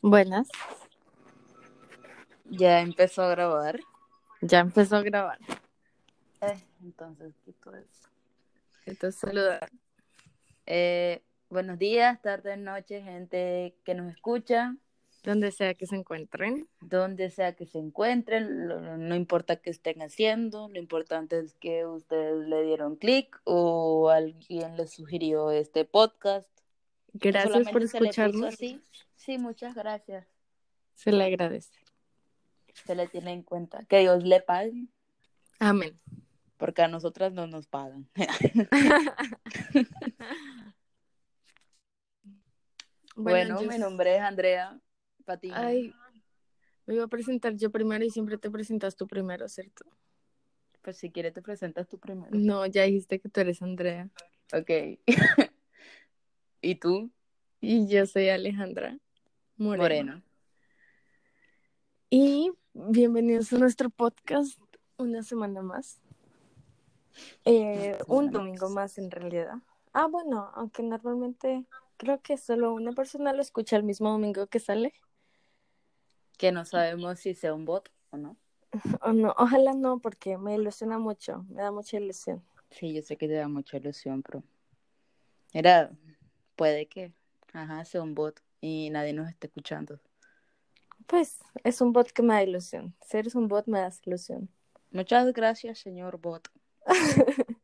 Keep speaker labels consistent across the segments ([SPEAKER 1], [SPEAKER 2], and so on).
[SPEAKER 1] Buenas,
[SPEAKER 2] Ya empezó a grabar.
[SPEAKER 1] ya empezó a grabar.
[SPEAKER 2] Eh, entonces, quito eso.
[SPEAKER 1] Entonces saludar.
[SPEAKER 2] Eh, buenos días, tardes, noches, gente que nos escucha,
[SPEAKER 1] Donde sea que se encuentren.
[SPEAKER 2] donde sea que se encuentren, lo- no importa qué estén haciendo, lo importante es que ustedes le dieron clic o alguien les sugirió este podcast.
[SPEAKER 1] Gracias por escucharnos.
[SPEAKER 2] Sí, muchas gracias.
[SPEAKER 1] Se le agradece.
[SPEAKER 2] Se le tiene en cuenta. Que Dios le pague,
[SPEAKER 1] Amén.
[SPEAKER 2] porque a nosotras no nos pagan. Bueno,
[SPEAKER 1] yo-
[SPEAKER 2] mi nombre es Andrea Patiño.
[SPEAKER 1] Ay, me iba a presentar yo primero y siempre te presentas tú primero, ¿cierto?
[SPEAKER 2] Pues si quieres te presentas tú primero.
[SPEAKER 1] No, ya dijiste que tú eres Andrea.
[SPEAKER 2] Ok. ¿Y tú?
[SPEAKER 1] Y yo soy Alejandra Moreno.
[SPEAKER 2] Moreno.
[SPEAKER 1] Y bienvenidos a nuestro podcast una semana más. Eh, un domingo más en realidad. Ah, bueno, aunque normalmente creo que solo una persona lo escucha el mismo domingo que sale.
[SPEAKER 2] Que no sabemos si sea un bot o no.
[SPEAKER 1] O no, ojalá no, porque me ilusiona mucho, me da mucha ilusión.
[SPEAKER 2] Sí, yo sé que te da mucha ilusión, pero. Era. Puede que. Ajá, sea un bot y nadie nos esté escuchando.
[SPEAKER 1] Pues es un bot que me da ilusión. Si eres un bot, me das ilusión.
[SPEAKER 2] Muchas gracias, señor bot.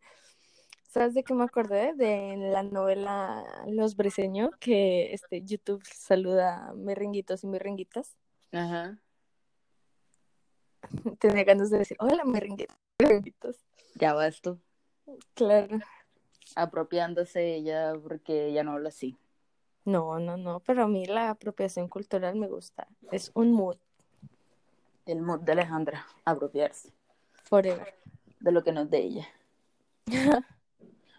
[SPEAKER 1] ¿Sabes de qué me acordé? De la novela Los Briseño, que este YouTube saluda a merenguitos y merenguitas.
[SPEAKER 2] Ajá.
[SPEAKER 1] Tenía ganas de decir, hola merenguitos, merenguitos.
[SPEAKER 2] Ya vas tú.
[SPEAKER 1] Claro.
[SPEAKER 2] Apropiándose ella porque ella no habla así.
[SPEAKER 1] No, no, no, pero a mí la apropiación cultural me gusta. Es un mood
[SPEAKER 2] El mood de Alejandra. Apropiarse
[SPEAKER 1] forever.
[SPEAKER 2] de lo que no es de ella.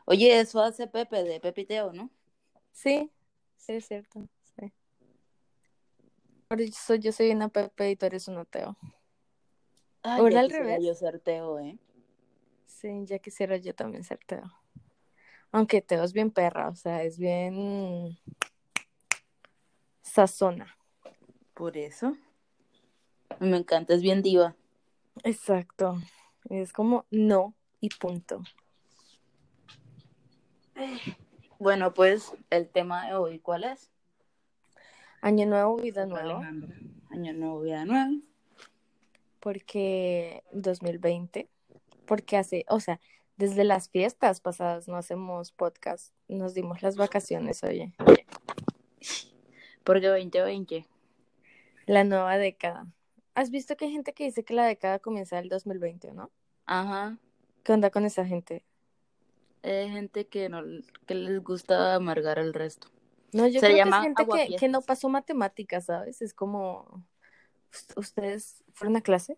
[SPEAKER 2] Oye, eso hace Pepe de Pepiteo, ¿no?
[SPEAKER 1] Sí, sí, es cierto. Por eso yo soy una Pepe y tú eres un Teo.
[SPEAKER 2] Ay,
[SPEAKER 1] Ahora
[SPEAKER 2] ya
[SPEAKER 1] al
[SPEAKER 2] quisiera
[SPEAKER 1] revés.
[SPEAKER 2] yo ser Teo, ¿eh?
[SPEAKER 1] Sí, ya quisiera yo también ser Teo. Aunque Teo es bien perra, o sea, es bien sazona.
[SPEAKER 2] Por eso. Me encanta, es bien diva.
[SPEAKER 1] Exacto. Es como no y punto.
[SPEAKER 2] Bueno, pues el tema de hoy, ¿cuál es?
[SPEAKER 1] Año nuevo, vida nueva.
[SPEAKER 2] Año nuevo, vida nueva.
[SPEAKER 1] porque 2020, porque hace, o sea, desde las fiestas pasadas no hacemos podcast, nos dimos las vacaciones, oye,
[SPEAKER 2] Porque 2020.
[SPEAKER 1] la nueva década. ¿Has visto que hay gente que dice que la década comienza el 2020, ¿no?
[SPEAKER 2] Ajá.
[SPEAKER 1] ¿Qué onda con esa gente?
[SPEAKER 2] Es gente que no que les gusta amargar el resto.
[SPEAKER 1] No, yo
[SPEAKER 2] Se
[SPEAKER 1] creo que es gente que, que no pasó matemáticas, ¿sabes? Es como, ¿ust- ¿ustedes fueron a clase?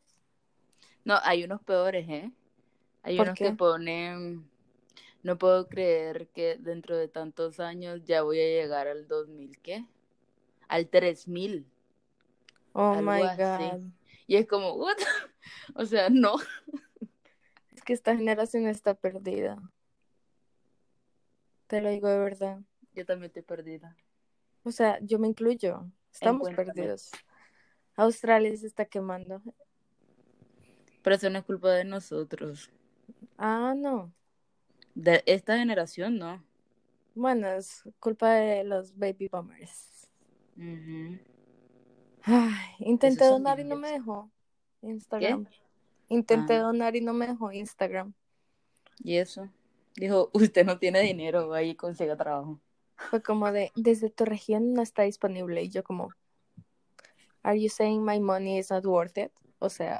[SPEAKER 2] No, hay unos peores, ¿eh? Hay
[SPEAKER 1] ¿Por
[SPEAKER 2] unos
[SPEAKER 1] qué?
[SPEAKER 2] que ponen, no puedo creer que dentro de tantos años ya voy a llegar al 2000, ¿qué? Al 3000.
[SPEAKER 1] Oh
[SPEAKER 2] Algo
[SPEAKER 1] my
[SPEAKER 2] así.
[SPEAKER 1] God.
[SPEAKER 2] Y es como, ¿what? O sea, no.
[SPEAKER 1] Es que esta generación está perdida. Te lo digo de verdad.
[SPEAKER 2] Yo también estoy perdida.
[SPEAKER 1] O sea, yo me incluyo. Estamos perdidos. Australia se está quemando.
[SPEAKER 2] Pero eso no es culpa de nosotros.
[SPEAKER 1] Ah, no.
[SPEAKER 2] De esta generación, no.
[SPEAKER 1] Bueno, es culpa de los baby boomers.
[SPEAKER 2] Ujú.
[SPEAKER 1] Ay, intenté donar y no me dejó Instagram. Intenté
[SPEAKER 2] Ah.
[SPEAKER 1] donar y no me dejó Instagram.
[SPEAKER 2] Y eso. Dijo, usted no tiene dinero, ahí consiga trabajo.
[SPEAKER 1] Fue como de, desde tu región no está disponible. Y yo como, ¿Are you saying my money is not worth it? O sea,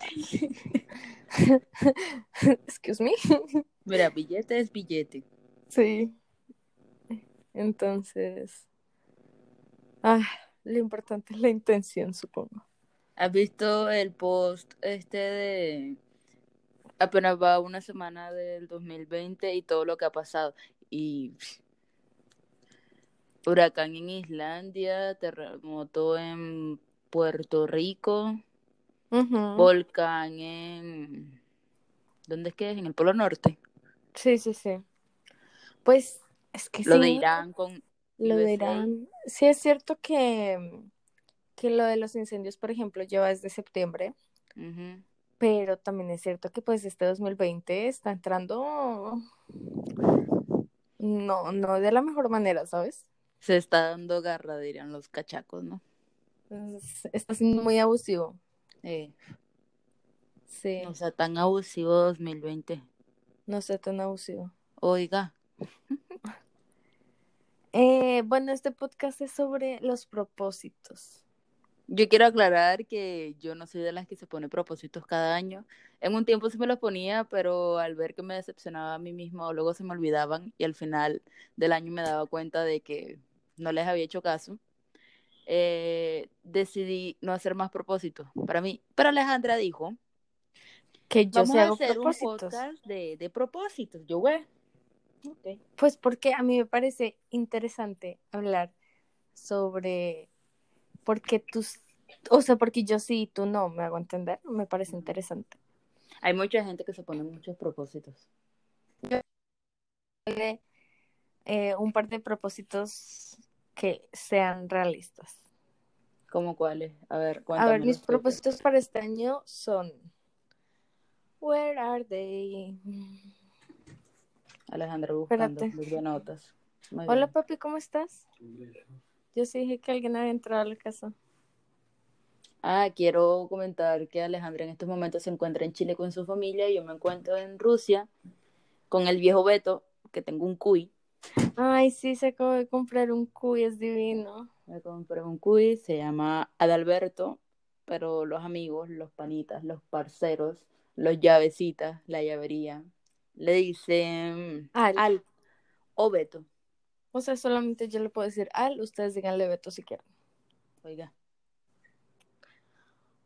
[SPEAKER 1] excuse me.
[SPEAKER 2] Mira, billete es billete.
[SPEAKER 1] Sí. Entonces, ah, lo importante es la intención, supongo.
[SPEAKER 2] ¿Has visto el post este de apenas va una semana del 2020 y todo lo que ha pasado? Y pff, huracán en Islandia, terremoto en Puerto Rico, volcán en... ¿Dónde es que es? En el Polo Norte.
[SPEAKER 1] Sí, sí, sí. Pues Es que
[SPEAKER 2] Lo
[SPEAKER 1] sí,
[SPEAKER 2] de Irán con
[SPEAKER 1] lo de. Irán. Sí es cierto que, que lo de los incendios, por ejemplo, lleva desde septiembre, pero también es cierto que pues este 2020 está entrando no, no de la mejor manera, ¿sabes?
[SPEAKER 2] Se está dando garra, dirían los cachacos, ¿no?
[SPEAKER 1] Es- está siendo muy abusivo.
[SPEAKER 2] Eh,
[SPEAKER 1] Sí,
[SPEAKER 2] no sea tan abusivo 2020.
[SPEAKER 1] no sea tan abusivo.
[SPEAKER 2] Oiga,
[SPEAKER 1] Eh, bueno, este podcast es sobre los propósitos.
[SPEAKER 2] yo quiero aclarar que yo no soy de las que se pone propósitos cada año. En un tiempo sí me los ponía, pero al ver que me decepcionaba a mí mismo, luego se me olvidaban y al final del año me daba cuenta de que no les había hecho caso. Eh, decidí no hacer más propósitos para mí. Pero Alejandra dijo,
[SPEAKER 1] Que yo
[SPEAKER 2] vamos a hacer un
[SPEAKER 1] propósitos.
[SPEAKER 2] podcast de, de propósitos. Yo, güey.
[SPEAKER 1] Pues porque a mí me parece interesante hablar sobre por qué tus, o sea, porque yo sí y tú no, me hago entender, me parece interesante.
[SPEAKER 2] Hay mucha gente que se pone muchos propósitos.
[SPEAKER 1] Eh, un par de propósitos que sean realistas.
[SPEAKER 2] ¿Cómo cuáles? A ver,
[SPEAKER 1] A ver, mis propósitos para este año son Where are they?
[SPEAKER 2] Alejandra buscando
[SPEAKER 1] Espérate.
[SPEAKER 2] notas. Muy
[SPEAKER 1] Hola
[SPEAKER 2] bien.
[SPEAKER 1] papi, ¿cómo estás? Yo sí dije que alguien había entrado a la casa.
[SPEAKER 2] Ah, quiero comentar que Alejandra en estos momentos se encuentra en Chile con su familia y yo me encuentro en Rusia con el viejo Beto, que tengo un cuy.
[SPEAKER 1] Ay, sí, se acabó de comprar un cuy, es divino.
[SPEAKER 2] Me compré un cuy, se llama Adalberto, pero los amigos, los panitas, los parceros, los llavecitas, la llavería, le dicen
[SPEAKER 1] Al.
[SPEAKER 2] Al o Beto.
[SPEAKER 1] O sea, solamente yo le puedo decir al, ustedes díganle Beto si quieren.
[SPEAKER 2] Oiga,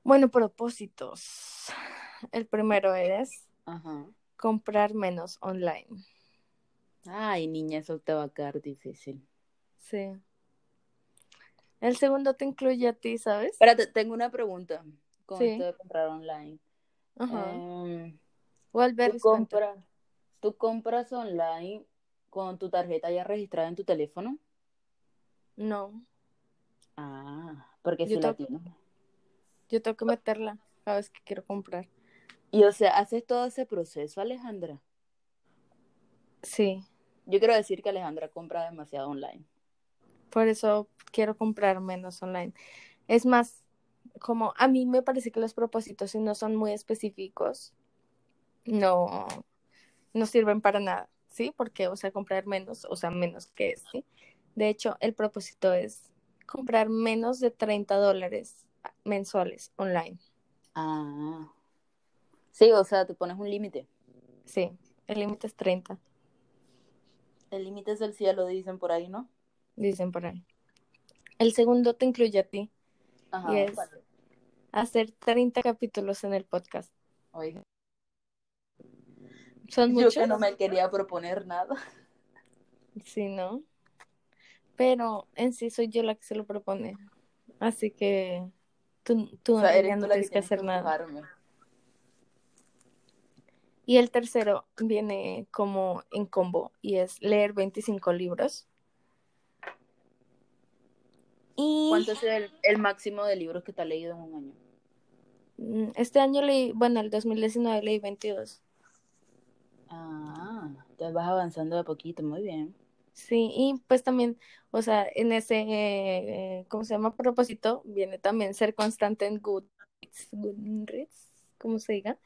[SPEAKER 1] Bueno, propósitos. El primero es
[SPEAKER 2] ajá.
[SPEAKER 1] comprar menos online.
[SPEAKER 2] Ay, niña, eso te va a quedar difícil.
[SPEAKER 1] Sí. El segundo te incluye a ti, ¿sabes?
[SPEAKER 2] Espérate, tengo una pregunta con
[SPEAKER 1] Sí.
[SPEAKER 2] esto de comprar online.
[SPEAKER 1] Ajá.
[SPEAKER 2] Em, ¿tú, compras, ¿Tú compras online con tu tarjeta ya registrada en tu teléfono?
[SPEAKER 1] No,
[SPEAKER 2] Ah, porque si la tienes.
[SPEAKER 1] yo tengo que meterla cada vez que quiero comprar.
[SPEAKER 2] Y o sea, haces todo ese proceso, Alejandra.
[SPEAKER 1] Sí,
[SPEAKER 2] Yo quiero decir que Alejandra compra demasiado online.
[SPEAKER 1] por eso quiero comprar menos online. Es más, como a mí me parece que los propósitos, si no son muy específicos, no, no sirven para nada, ¿sí? Porque, o sea, comprar menos, o sea, menos que es, ¿sí? De hecho, el propósito es comprar menos de 30 dólares mensuales online.
[SPEAKER 2] Ah. Sí, o sea, te pones un límite.
[SPEAKER 1] Sí, el límite es 30,
[SPEAKER 2] El límite es el cielo, dicen por ahí, ¿no?
[SPEAKER 1] dicen por ahí. El segundo te incluye a ti,
[SPEAKER 2] Ajá.
[SPEAKER 1] Y es- hacer 30 capítulos en el podcast.
[SPEAKER 2] Oiga,
[SPEAKER 1] ¿Son
[SPEAKER 2] yo
[SPEAKER 1] muchos?
[SPEAKER 2] que no me quería proponer nada.
[SPEAKER 1] Sí, ¿no? Pero en sí soy yo la que se lo propone. Así que tú, tú
[SPEAKER 2] O sea,
[SPEAKER 1] en
[SPEAKER 2] eres
[SPEAKER 1] realidad
[SPEAKER 2] tú
[SPEAKER 1] no
[SPEAKER 2] la
[SPEAKER 1] tienes que hacer nada. Y el tercero viene como en combo y es leer 25 libros. Y
[SPEAKER 2] ¿Cuánto es el, el máximo de libros que te has leído en un año?
[SPEAKER 1] mm, este año leí, bueno, el 2019 leí 22.
[SPEAKER 2] Ah, ya vas avanzando de a poquito, muy bien.
[SPEAKER 1] Sí, y pues también, o sea, en ese, eh, ¿cómo se llama? Propósito, viene también ser constante en Goodreads, Goodreads, ¿cómo se diga?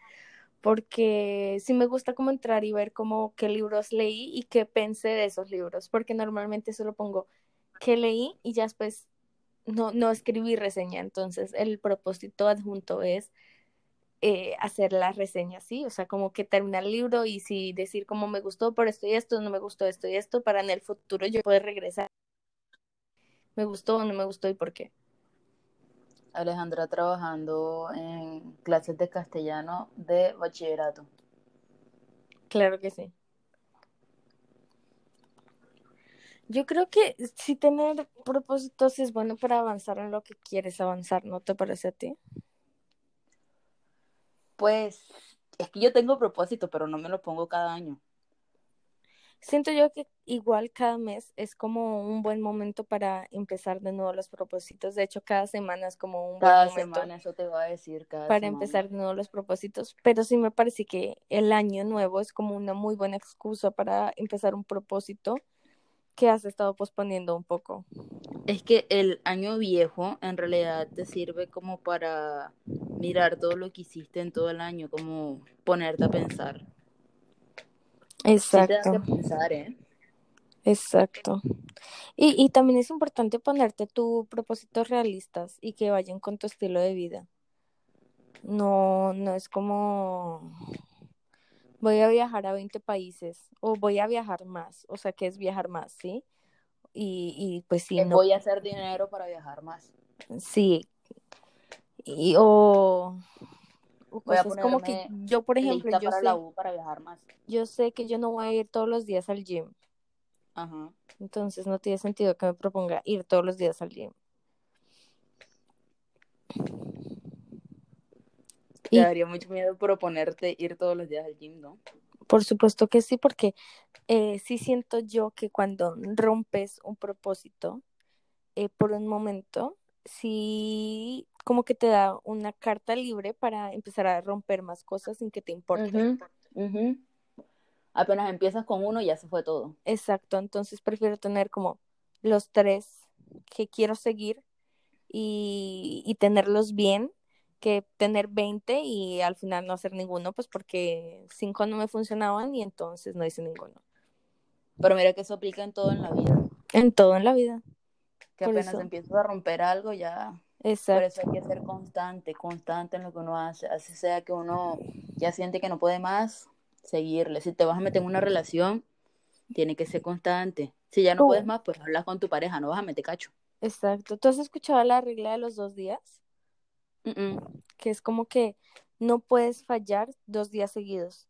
[SPEAKER 1] Porque sí me gusta como entrar y ver como qué libros leí y qué pensé de esos libros, porque normalmente solo pongo qué leí y ya después no, no escribí reseña, entonces el propósito adjunto es eh, hacer la reseña, ¿sí? O sea, como que terminar el libro y si decir cómo me gustó por esto y esto, no me gustó esto y esto, para en el futuro yo poder regresar. ¿Me gustó o no me gustó y por qué?
[SPEAKER 2] Alejandra trabajando en clases de castellano de bachillerato.
[SPEAKER 1] Claro que sí. Yo creo que sí tener propósitos es bueno para avanzar en lo que quieres avanzar, ¿no te parece a ti?
[SPEAKER 2] Pues es que yo tengo propósito, pero no me lo pongo cada año.
[SPEAKER 1] Siento yo que igual cada mes es como un buen momento para empezar de nuevo los propósitos. De hecho, cada semana es como un buen
[SPEAKER 2] Cada
[SPEAKER 1] momento
[SPEAKER 2] semana, eso te va a decir cada
[SPEAKER 1] para
[SPEAKER 2] semana.
[SPEAKER 1] empezar de nuevo los propósitos. Pero sí me parece que el año nuevo es como una muy buena excusa para empezar un propósito que has estado posponiendo un poco.
[SPEAKER 2] Es que el año viejo en realidad te sirve como para mirar todo lo que hiciste en todo el año, como ponerte a pensar. Sí te da
[SPEAKER 1] Exacto,
[SPEAKER 2] que pensar, ¿eh?
[SPEAKER 1] exacto. Y, y también es importante ponerte tus propósitos realistas y que vayan con tu estilo de vida. No, no es como voy a viajar a 20 países o voy a viajar más, o sea, que es viajar más, ¿sí? Y, y pues sí,
[SPEAKER 2] Es
[SPEAKER 1] no,
[SPEAKER 2] voy a hacer dinero para viajar más.
[SPEAKER 1] sí, y, o, o
[SPEAKER 2] Voy a
[SPEAKER 1] como que yo, por ejemplo, yo
[SPEAKER 2] para la
[SPEAKER 1] sé,
[SPEAKER 2] U para viajar más.
[SPEAKER 1] yo sé que yo no voy a ir todos los días al gym,
[SPEAKER 2] Ajá.
[SPEAKER 1] entonces no tiene sentido que me proponga ir todos los días al gym.
[SPEAKER 2] Te
[SPEAKER 1] Y
[SPEAKER 2] daría mucho miedo proponerte ir todos los días al gym, ¿no?
[SPEAKER 1] por supuesto que sí, porque eh, sí siento yo que cuando rompes un propósito eh, por un momento, sí como que te da una carta libre para empezar a romper más cosas sin que te importe.
[SPEAKER 2] Apenas empiezas con uno, ya se fue todo.
[SPEAKER 1] Exacto, entonces prefiero tener como los tres que quiero seguir y, y tenerlos bien que tener 20 y al final no hacer ninguno, pues porque cinco no me funcionaban y entonces no hice ninguno.
[SPEAKER 2] Pero mira que eso aplica en todo en la vida.
[SPEAKER 1] En todo en la vida.
[SPEAKER 2] Que
[SPEAKER 1] Por
[SPEAKER 2] apenas
[SPEAKER 1] eso.
[SPEAKER 2] empiezas a romper algo, ya. Por
[SPEAKER 1] Exacto.
[SPEAKER 2] eso hay que ser constante, constante en lo que uno hace. Así sea que uno ya siente que no puede más, seguirle. Si te vas a meter en una relación, tiene que ser constante. Si ya no puedes más, pues hablas con tu pareja, no vas a meter cacho.
[SPEAKER 1] Exacto. ¿Tú has escuchado la regla de los dos días?
[SPEAKER 2] Mm, mm.
[SPEAKER 1] Que es como que no puedes fallar dos días seguidos.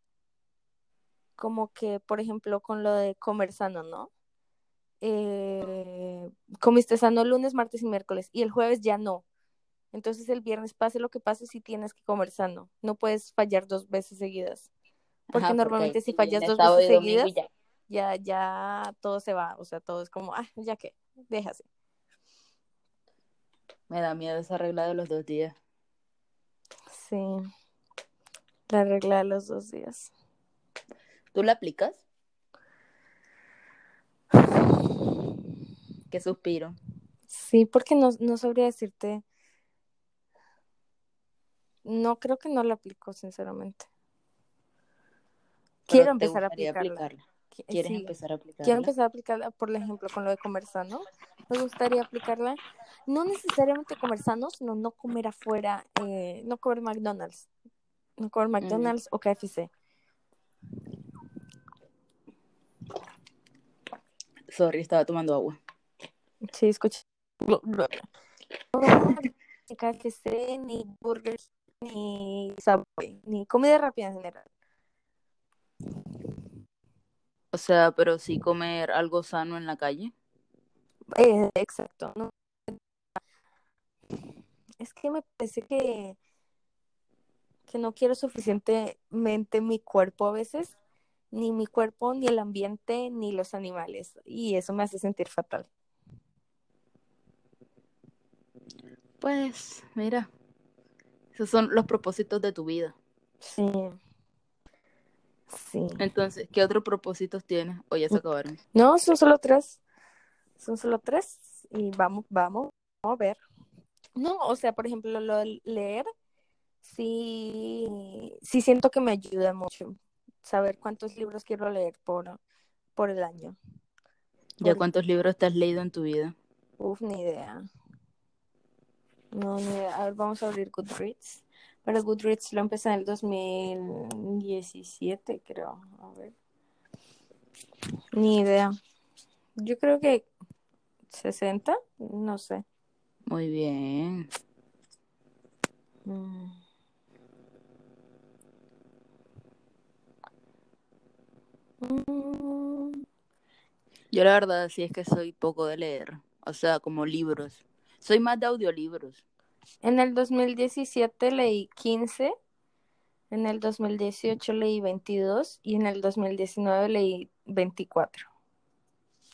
[SPEAKER 1] Como que, por ejemplo, con lo de comer sano, ¿no? Eh, comiste sano lunes, martes y miércoles y el jueves ya no. Entonces el viernes, pase lo que pase, sí tienes que comer sano. No puedes fallar dos veces seguidas. Porque
[SPEAKER 2] Ajá,
[SPEAKER 1] normalmente si fallas dos veces seguidas,
[SPEAKER 2] ya.
[SPEAKER 1] ya, ya todo se va. O sea, todo es como, ah, ya que, déjase.
[SPEAKER 2] Me da miedo esa regla de los dos días.
[SPEAKER 1] Sí. La regla de los dos días.
[SPEAKER 2] ¿Tú la aplicas? Qué suspiro.
[SPEAKER 1] Sí, porque no, no sabría decirte. No creo que no la aplico, sinceramente.
[SPEAKER 2] Pero
[SPEAKER 1] Quiero empezar a aplicarla.
[SPEAKER 2] aplicarla.
[SPEAKER 1] Qui-
[SPEAKER 2] ¿Quieres
[SPEAKER 1] sí,
[SPEAKER 2] empezar a aplicarla?
[SPEAKER 1] quiero empezar a aplicarla, por ejemplo, con lo de comer sano. Me gustaría aplicarla. No necesariamente comer sano, sino no comer afuera, eh, no comer McDonald's. No comer McDonald's o KFC.
[SPEAKER 2] Sorry, estaba tomando agua.
[SPEAKER 1] Sí, ni KFC, ni Burger, ni Subway, ni comida rápida en general.
[SPEAKER 2] O sea, pero sí comer algo sano en la calle.
[SPEAKER 1] Eh, exacto. no. Es que me parece que, que no quiero suficientemente mi cuerpo a veces, ni mi cuerpo, ni el ambiente, ni los animales. Y eso me hace sentir fatal.
[SPEAKER 2] Pues, mira, esos son los propósitos de tu vida.
[SPEAKER 1] Sí. Sí.
[SPEAKER 2] Entonces, ¿qué otros propósitos tienes? O ya se acabaron.
[SPEAKER 1] No, son solo tres. Son solo tres. Y vamos, vamos, vamos a ver. No, o sea, por ejemplo, lo de leer, sí, sí siento que me ayuda mucho. Saber cuántos libros quiero leer por, por el año.
[SPEAKER 2] ¿Ya
[SPEAKER 1] Por-
[SPEAKER 2] cuántos libros te has leído en tu vida?
[SPEAKER 1] Uf, ni idea. No, ni idea. A ver, vamos a abrir Goodreads. Pero Goodreads lo empecé en el 2017, creo. A ver. Ni idea. Yo creo que 60, no sé.
[SPEAKER 2] Muy bien.
[SPEAKER 1] Mm.
[SPEAKER 2] Yo la verdad sí es que soy poco de leer. O sea, como libros. Soy más de audiolibros.
[SPEAKER 1] En el 2017 leí 15, en el 2018 leí 22 y en el 2019 leí 24.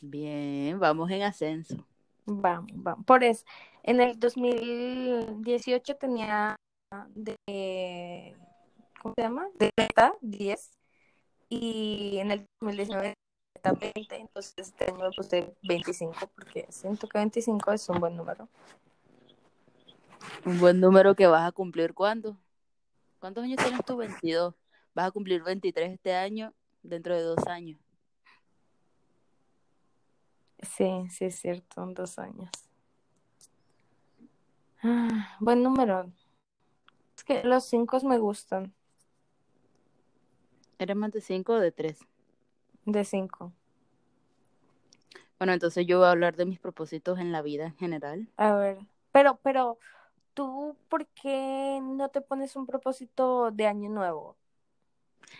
[SPEAKER 2] Bien, vamos en ascenso.
[SPEAKER 1] Vamos, vamos. Por eso, en el 2018 tenía de, ¿cómo se llama? De meta 10 y en el 2019 meta 20, entonces este año me puse 25 porque siento que 25 es un buen número.
[SPEAKER 2] Un buen número que vas a cumplir ¿cuándo? ¿Cuántos años tienes tú? 22. Vas a cumplir 23 este año, dentro de dos años.
[SPEAKER 1] Sí, sí es cierto, en dos años. Ah, buen número. Es que los cinco me gustan,
[SPEAKER 2] ¿Eres más de 5 o de 3?
[SPEAKER 1] De cinco.
[SPEAKER 2] Bueno, entonces yo voy a hablar de mis propósitos en la vida en general.
[SPEAKER 1] A ver, pero, pero, ¿tú por qué no te pones un propósito de año nuevo?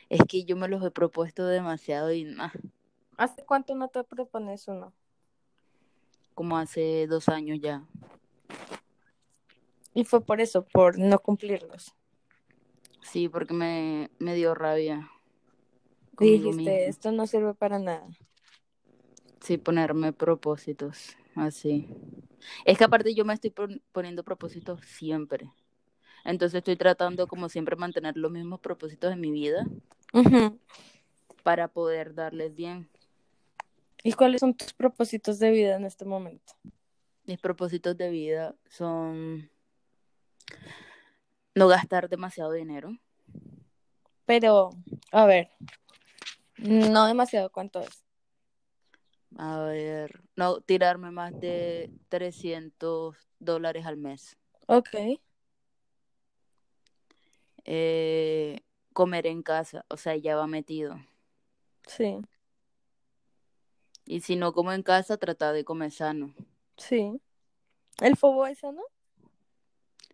[SPEAKER 2] Es que yo me los he propuesto demasiado y nah,
[SPEAKER 1] ¿Hace cuánto no te propones uno?
[SPEAKER 2] como hace dos años ya.
[SPEAKER 1] Y fue por eso, por no cumplirlos.
[SPEAKER 2] Sí, porque me, me dio rabia.
[SPEAKER 1] Dijiste, esto no sirve para nada.
[SPEAKER 2] Sí, ponerme propósitos, así. Es que aparte yo me estoy pon- poniendo propósitos siempre. Entonces estoy tratando como siempre mantener los mismos propósitos en mi vida para poder darles bien.
[SPEAKER 1] ¿Y cuáles son tus propósitos de vida en este momento?
[SPEAKER 2] Mis propósitos de vida son no gastar demasiado dinero.
[SPEAKER 1] Pero, a ver, no demasiado, ¿cuánto es?
[SPEAKER 2] A ver, no tirarme más de 300 dólares al mes.
[SPEAKER 1] Ok,
[SPEAKER 2] Eh, comer en casa, o sea, ya va metido.
[SPEAKER 1] sí,
[SPEAKER 2] Y si no como en casa, tratar de comer sano.
[SPEAKER 1] sí. ¿El fobo es sano?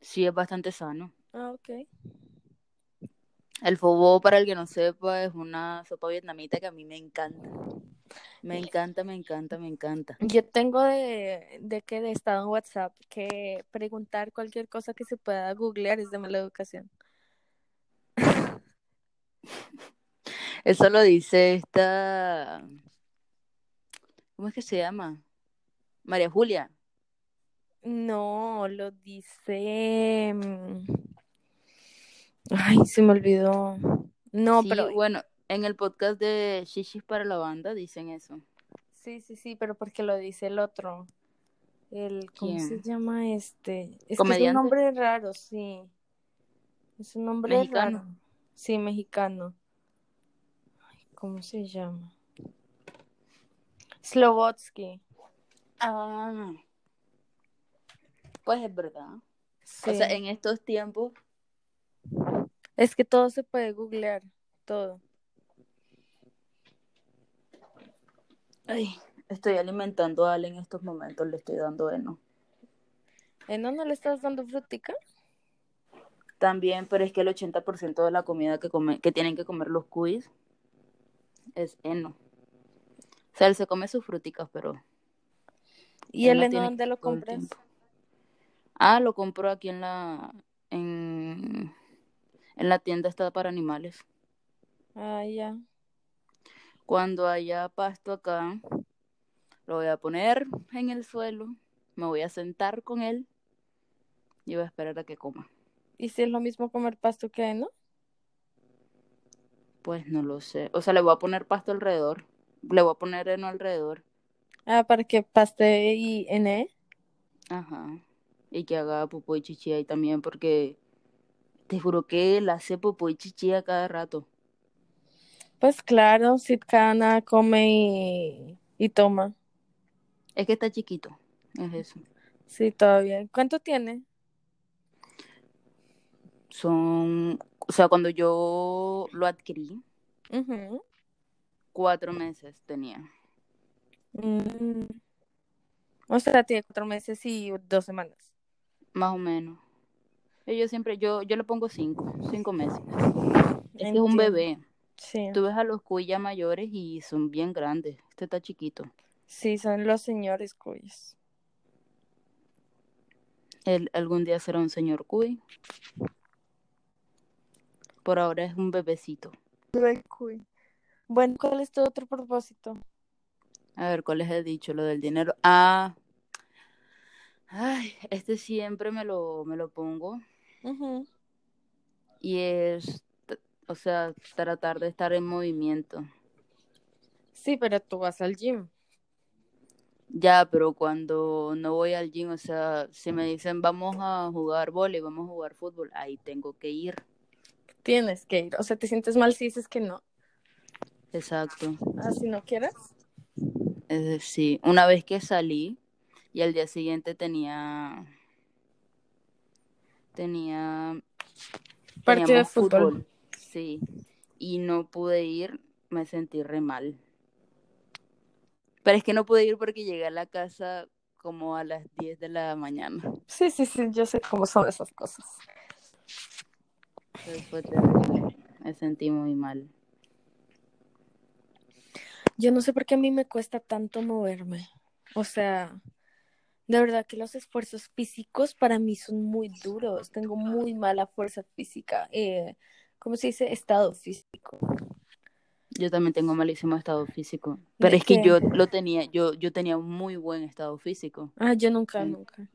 [SPEAKER 2] Sí, es bastante sano.
[SPEAKER 1] Ah, ok.
[SPEAKER 2] El fobo, para el que no sepa, es una sopa vietnamita que a mí me encanta. Me encanta, me encanta, me encanta.
[SPEAKER 1] Yo tengo de, de que de estado en WhatsApp que preguntar cualquier cosa que se pueda googlear es de mala educación.
[SPEAKER 2] Eso lo dice esta... ¿Cómo es que se llama? María Julia.
[SPEAKER 1] No, lo dice. Ay, se me olvidó. No,
[SPEAKER 2] sí,
[SPEAKER 1] pero
[SPEAKER 2] bueno, en el podcast de Shishis para la banda dicen eso.
[SPEAKER 1] sí, sí, sí, pero porque lo dice el otro. El, ¿cómo se
[SPEAKER 2] ¿Quién?
[SPEAKER 1] llama este? Es que es un nombre raro, sí. Es un nombre
[SPEAKER 2] ¿Mexicano?
[SPEAKER 1] raro. Sí, mexicano. Ay, ¿cómo se llama? Slovotsky.
[SPEAKER 2] Ah, pues es verdad.
[SPEAKER 1] Sí.
[SPEAKER 2] O sea, en estos tiempos,
[SPEAKER 1] Es que todo se puede googlear, todo.
[SPEAKER 2] ay, estoy alimentando a Ale en estos momentos, le estoy dando heno.
[SPEAKER 1] ¿Eh, no, le estás dando frutica?
[SPEAKER 2] También, pero es que el 80% de la comida que, come, que tienen que comer los cuis es heno. O sea, él se come sus fruticas, pero
[SPEAKER 1] ¿Y
[SPEAKER 2] él
[SPEAKER 1] el
[SPEAKER 2] no
[SPEAKER 1] heno
[SPEAKER 2] tiene
[SPEAKER 1] dónde lo compras?
[SPEAKER 2] Ah, lo compro aquí en la en, en la tienda esta para animales.
[SPEAKER 1] Ah, ya.
[SPEAKER 2] Cuando haya pasto acá, lo voy a poner en el suelo, me voy a sentar con él y voy a esperar a que coma.
[SPEAKER 1] ¿Y si es lo mismo comer pasto que heno?
[SPEAKER 2] Pues no lo sé. O sea, le voy a poner pasto alrededor. Le voy a poner heno alrededor.
[SPEAKER 1] Ah, para que paste y N.
[SPEAKER 2] Ajá. Y que haga popó y chichi ahí también, porque te juro que él hace popó y chichi a cada rato.
[SPEAKER 1] Pues claro, si Cana come y, y toma.
[SPEAKER 2] Es que está chiquito. Es eso.
[SPEAKER 1] Sí, todavía. ¿Cuánto tiene?
[SPEAKER 2] Son, o sea, cuando yo lo adquirí, cuatro meses tenía.
[SPEAKER 1] Mm. O sea, tiene cuatro meses y dos semanas.
[SPEAKER 2] Más o menos. Yo siempre, yo, yo le pongo cinco, cinco meses. Es que es un bebé.
[SPEAKER 1] Sí,
[SPEAKER 2] Tú ves a los cuyas mayores y son bien grandes. Este está chiquito.
[SPEAKER 1] sí, son los señores cuyos.
[SPEAKER 2] Él algún día será un señor cuy. Por ahora es un bebecito.
[SPEAKER 1] Bebé cuy. Bueno, ¿cuál es tu otro propósito?
[SPEAKER 2] A ver, ¿cuál les he dicho? Lo del dinero. Ah, ay, este siempre me lo, me lo pongo.
[SPEAKER 1] Ujú.
[SPEAKER 2] Y es, o sea, tratar de estar en movimiento.
[SPEAKER 1] Sí, pero tú vas al gym.
[SPEAKER 2] Ya, pero cuando no voy al gym, o sea, si me dicen vamos a jugar vóley, vamos a jugar fútbol, ahí tengo que ir.
[SPEAKER 1] Tienes que ir. O sea, te sientes mal si dices que no.
[SPEAKER 2] Exacto.
[SPEAKER 1] Ah, si no quieres.
[SPEAKER 2] Es decir, una vez que salí y al día siguiente tenía tenía
[SPEAKER 1] Partido de fútbol.
[SPEAKER 2] Sí, y no pude ir, me sentí re mal. Pero es que no pude ir porque llegué a la casa como a las 10 de la mañana.
[SPEAKER 1] Sí, sí, sí, yo sé cómo son esas cosas.
[SPEAKER 2] Entonces fue terrible. Me sentí muy mal.
[SPEAKER 1] Yo no sé por qué a mí me cuesta tanto moverme. O sea, de verdad que los esfuerzos físicos para mí son muy duros. Tengo muy mala fuerza física. Eh, ¿cómo se dice? Estado físico.
[SPEAKER 2] Yo también tengo malísimo estado físico. Pero
[SPEAKER 1] ¿De
[SPEAKER 2] es que yo lo tenía, yo, yo tenía un muy buen estado físico.
[SPEAKER 1] Ah, yo nunca,
[SPEAKER 2] Sí.
[SPEAKER 1] nunca.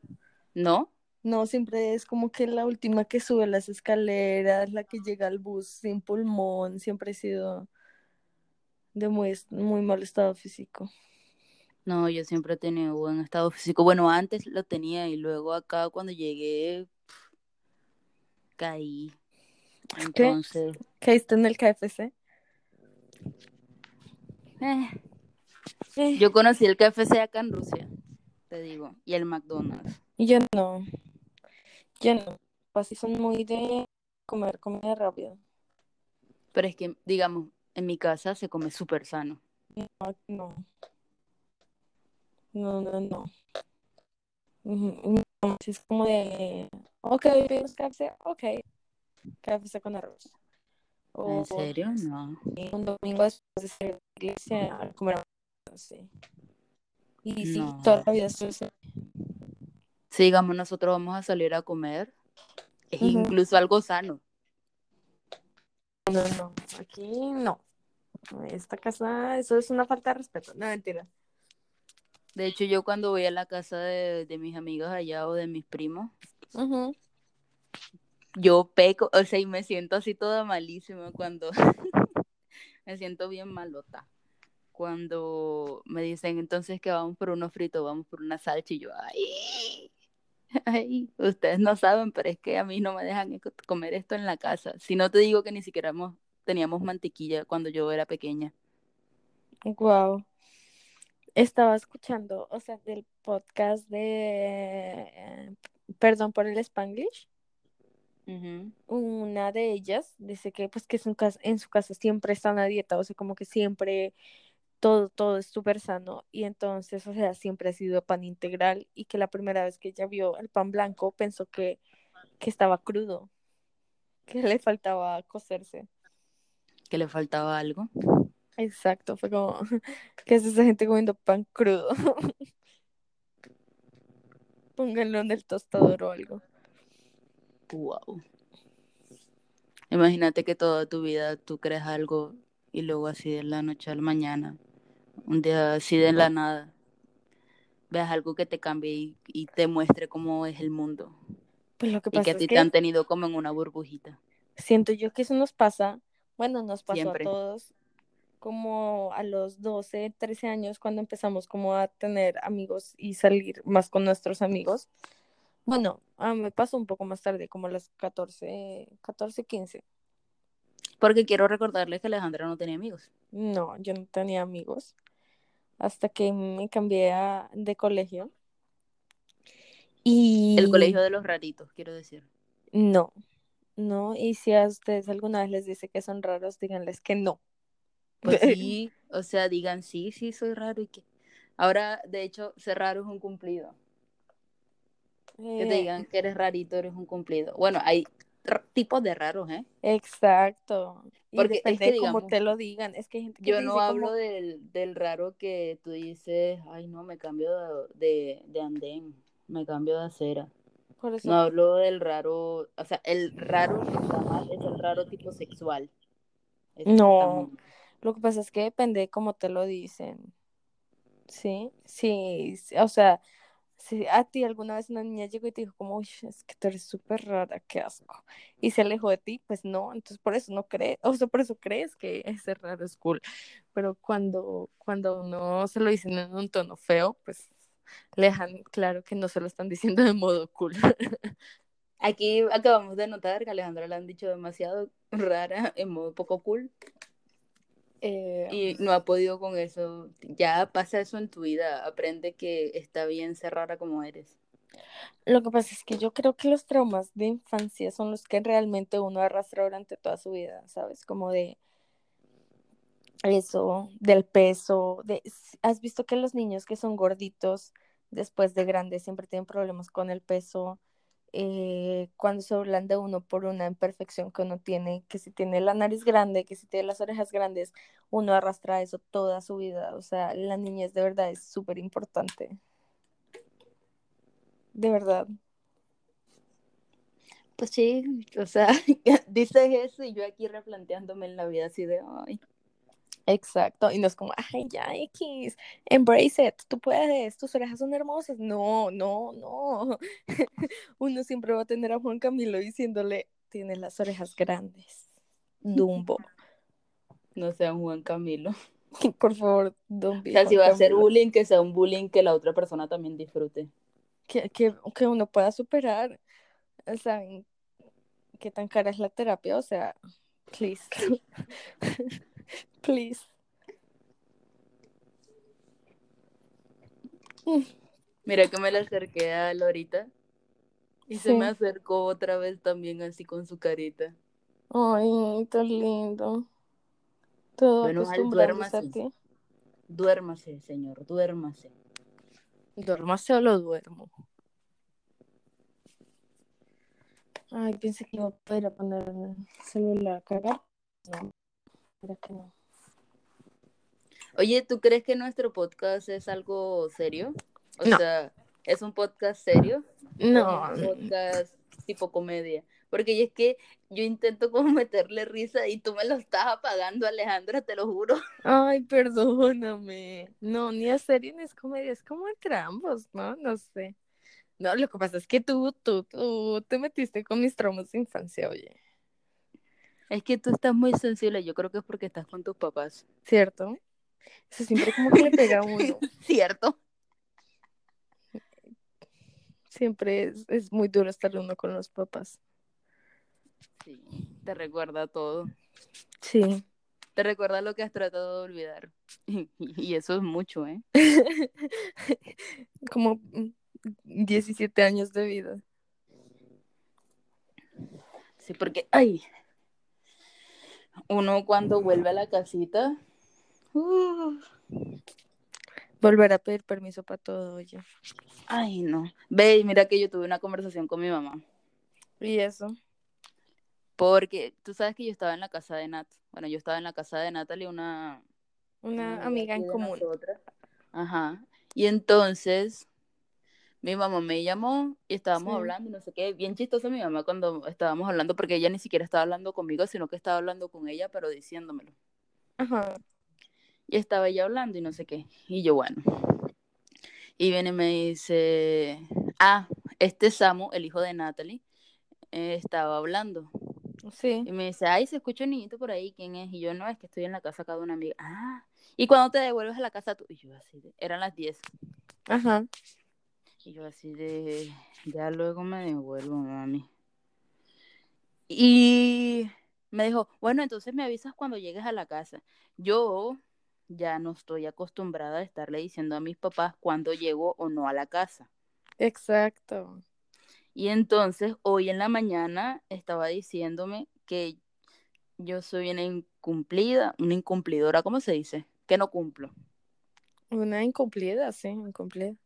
[SPEAKER 2] ¿No?
[SPEAKER 1] No, siempre es como que la última que sube las escaleras, la que llega al bus sin pulmón. Siempre he sido de muy, muy mal estado físico.
[SPEAKER 2] No, yo siempre he tenido buen estado físico. Bueno, antes lo tenía y luego acá cuando llegué caí.
[SPEAKER 1] ¿Qué?
[SPEAKER 2] Entonces,
[SPEAKER 1] ¿Caíste en el KFC?
[SPEAKER 2] eh,
[SPEAKER 1] Eh,
[SPEAKER 2] yo conocí el KFC acá en Rusia, te digo, y el McDonald's.
[SPEAKER 1] Yo no. Yo no. Así son muy de comer comida rápida.
[SPEAKER 2] Pero es que, digamos, en mi casa se come súper sano.
[SPEAKER 1] No, no. No, no, no. No, Es como de, ok, pedimos KFC, ok. KFC con arroz. O
[SPEAKER 2] ¿En serio? No.
[SPEAKER 1] un domingo después de salir de la iglesia a comer sí. Y sí,
[SPEAKER 2] No.
[SPEAKER 1] toda la vida estoy.
[SPEAKER 2] Si digamos nosotros vamos a salir a comer, es
[SPEAKER 1] Ujú.
[SPEAKER 2] incluso algo sano.
[SPEAKER 1] No, no, aquí no. Esta casa, eso es una falta de respeto. No, mentira.
[SPEAKER 2] De hecho, yo cuando voy a la casa de, de mis amigas allá o de mis primos, yo peco, o sea, y me siento así toda malísima cuando me siento bien malota. Cuando me dicen entonces que vamos por unos fritos, vamos por una salcha, y yo, ay, ay, ustedes no saben, pero es que a mí no me dejan comer esto en la casa. Si no te digo que ni siquiera hemos- teníamos mantequilla cuando yo era pequeña.
[SPEAKER 1] Wow. Estaba escuchando, o sea, del podcast de eh, Perdón por el Spanglish. Una de ellas dice que pues que en su casa, en su casa siempre están a dieta, o sea, como que siempre todo, todo es súper sano. Y entonces, o sea, siempre ha sido pan integral y que la primera vez que ella vio el pan blanco pensó que, que estaba crudo, que le faltaba cocerse.
[SPEAKER 2] Que le faltaba algo.
[SPEAKER 1] Exacto, fue como, ¿qué es esa gente comiendo pan crudo? Pónganlo en el tostador o algo.
[SPEAKER 2] Wow. Imagínate que toda tu vida tú crees algo y luego así de la noche a la mañana, un día así de la nada, veas algo que te cambie y, y te muestre cómo es el mundo
[SPEAKER 1] Pues lo que
[SPEAKER 2] y que a
[SPEAKER 1] es
[SPEAKER 2] ti te han tenido como en una burbujita.
[SPEAKER 1] siento yo que eso nos pasa, bueno, nos pasó
[SPEAKER 2] Siempre.
[SPEAKER 1] a todos como a los 12, 13 años cuando empezamos como a tener amigos y salir más con nuestros amigos. Bueno, a mí me pasó un poco más tarde, como a los 14, 14, 15.
[SPEAKER 2] Porque quiero recordarles que Alejandra no tenía amigos.
[SPEAKER 1] No, yo no tenía amigos hasta que me cambié a- de colegio. Y
[SPEAKER 2] El colegio de los raritos, quiero decir.
[SPEAKER 1] no, no, y si a ustedes alguna vez les dice que son raros, díganles que no.
[SPEAKER 2] Pues sí, o sea, digan sí, sí, soy raro y que... Ahora, de hecho, ser raro es un cumplido. Que te
[SPEAKER 1] Eh,
[SPEAKER 2] digan que eres rarito, eres un cumplido. Bueno, hay tipos de raros, ¿eh?
[SPEAKER 1] Exacto.
[SPEAKER 2] Porque es que, digamos,
[SPEAKER 1] te lo digan. Es que hay gente que
[SPEAKER 2] Yo no hablo
[SPEAKER 1] como,
[SPEAKER 2] del, del raro que tú dices, ay no, me cambio de, de, de andén, me cambio de acera.
[SPEAKER 1] por eso,
[SPEAKER 2] No hablo del raro, o sea, el raro que está mal es el raro tipo sexual.
[SPEAKER 1] No. Lo que pasa es que depende de cómo te lo dicen. Sí, sí, sí, o sea, si a ti alguna vez una niña llegó y te dijo como, uy, es que tú eres súper rara, qué asco, y se alejó de ti, pues no, entonces por eso no crees, o sea, por eso crees que ese raro es cool, pero cuando, cuando uno se lo dicen en un tono feo, pues le dejan claro que no se lo están diciendo de modo cool.
[SPEAKER 2] Aquí acabamos de notar que a Alejandra le han dicho demasiado rara en modo poco cool.
[SPEAKER 1] Eh,
[SPEAKER 2] Y no ha podido con eso. Ya pasa eso en tu vida. Aprende que está bien ser rara como eres.
[SPEAKER 1] Lo que pasa es que yo creo que los traumas de infancia son los que realmente uno arrastra durante toda su vida, ¿sabes? Como de eso, del peso, de has visto que los niños que son gorditos después de grandes siempre tienen problemas con el peso, eh, cuando se burlan de uno por una imperfección que uno tiene, que si tiene la nariz grande, que si tiene las orejas grandes, uno arrastra eso toda su vida, o sea, la niñez de verdad es súper importante. De verdad.
[SPEAKER 2] Pues sí, o sea, dices eso y yo aquí replanteándome en la vida así de, ay,
[SPEAKER 1] Exacto, y no es como, ay, ya, X, embrace it, tú puedes, tus orejas son hermosas. No, no, no. Uno siempre va a tener a Juan Camilo diciéndole, tienes las orejas grandes. Dumbo.
[SPEAKER 2] no sea un Juan Camilo.
[SPEAKER 1] Por favor, don't
[SPEAKER 2] O sea, si va a ser bullying, que sea un bullying que la otra persona también disfrute.
[SPEAKER 1] Que, que, que uno pueda superar. ¿Saben qué tan cara es la terapia? O sea, please. please.
[SPEAKER 2] Mira que me le acerqué a Lorita y se me acercó otra vez también así con su carita.
[SPEAKER 1] Ay, tan lindo. Todo
[SPEAKER 2] Bueno,
[SPEAKER 1] acostumbrándose a
[SPEAKER 2] duérmase.
[SPEAKER 1] ti.
[SPEAKER 2] Duérmase, señor, duérmase.
[SPEAKER 1] ¿Duérmase o lo duermo? Ay, pensé que iba a poder poner el celular a cargar. No, era que no.
[SPEAKER 2] Oye, ¿tú crees que nuestro podcast es algo serio? O
[SPEAKER 1] No.
[SPEAKER 2] sea, ¿es un podcast serio?
[SPEAKER 1] No,
[SPEAKER 2] ¿O es un podcast tipo comedia? Porque es que yo intento como meterle risa y tú me lo estás apagando, Alejandra, te lo juro.
[SPEAKER 1] ay, perdóname. No, ni es serie ni es comedia, es como entre ambos, ¿no? No sé. No, lo que pasa es que tú, tú, tú te metiste con mis traumas de infancia, oye.
[SPEAKER 2] Es que tú estás muy sensible, yo creo que es porque estás con tus papás.
[SPEAKER 1] ¿Cierto? Eso siempre como que le pega a uno.
[SPEAKER 2] ¿Cierto?
[SPEAKER 1] Siempre es, es muy duro estar uno con los papás.
[SPEAKER 2] Sí, te recuerda todo.
[SPEAKER 1] Sí.
[SPEAKER 2] Te recuerda lo que has tratado de olvidar. Y eso es mucho, ¿eh?
[SPEAKER 1] como mm, 17 años de vida.
[SPEAKER 2] Sí, porque, ay, uno cuando vuelve a la casita, uh,
[SPEAKER 1] Volver a pedir permiso para todo, oye.
[SPEAKER 2] ay, no. Ve, mira que yo tuve una conversación con mi mamá.
[SPEAKER 1] ¿Y eso?
[SPEAKER 2] Porque tú sabes que yo estaba en la casa de Nat. Bueno, yo estaba en la casa de Natalie, una,
[SPEAKER 1] Una amiga
[SPEAKER 2] aquí
[SPEAKER 1] en común.
[SPEAKER 2] Ajá. Y entonces mi mamá me llamó y estábamos
[SPEAKER 1] Sí.
[SPEAKER 2] hablando no sé qué. Bien chistosa mi mamá cuando estábamos hablando, porque ella ni siquiera estaba hablando conmigo, sino que estaba hablando con ella, pero diciéndomelo.
[SPEAKER 1] Ajá.
[SPEAKER 2] Y estaba ella hablando y no sé qué. Y yo, bueno. Y viene y me dice, ah, este Samu, el hijo de Natalie, eh, estaba hablando.
[SPEAKER 1] Sí.
[SPEAKER 2] Y me dice, ay, se escucha un niñito por ahí, ¿quién es? Y yo, no, es que estoy en la casa acá de una amiga. Ah, ¿y cuando te devuelves a la casa tú? Y yo así, eran las 10.
[SPEAKER 1] Ajá.
[SPEAKER 2] Y yo así de, ya luego me devuelvo, mami. Y me dijo, bueno, entonces me avisas cuando llegues a la casa. Yo ya no estoy acostumbrada a estarle diciendo a mis papás cuándo llego o no a la casa.
[SPEAKER 1] Exacto.
[SPEAKER 2] Y entonces hoy en la mañana estaba diciéndome que yo soy una incumplida, una incumplidora, ¿cómo se dice? Que no cumplo.
[SPEAKER 1] Una incumplida, sí, incumplida.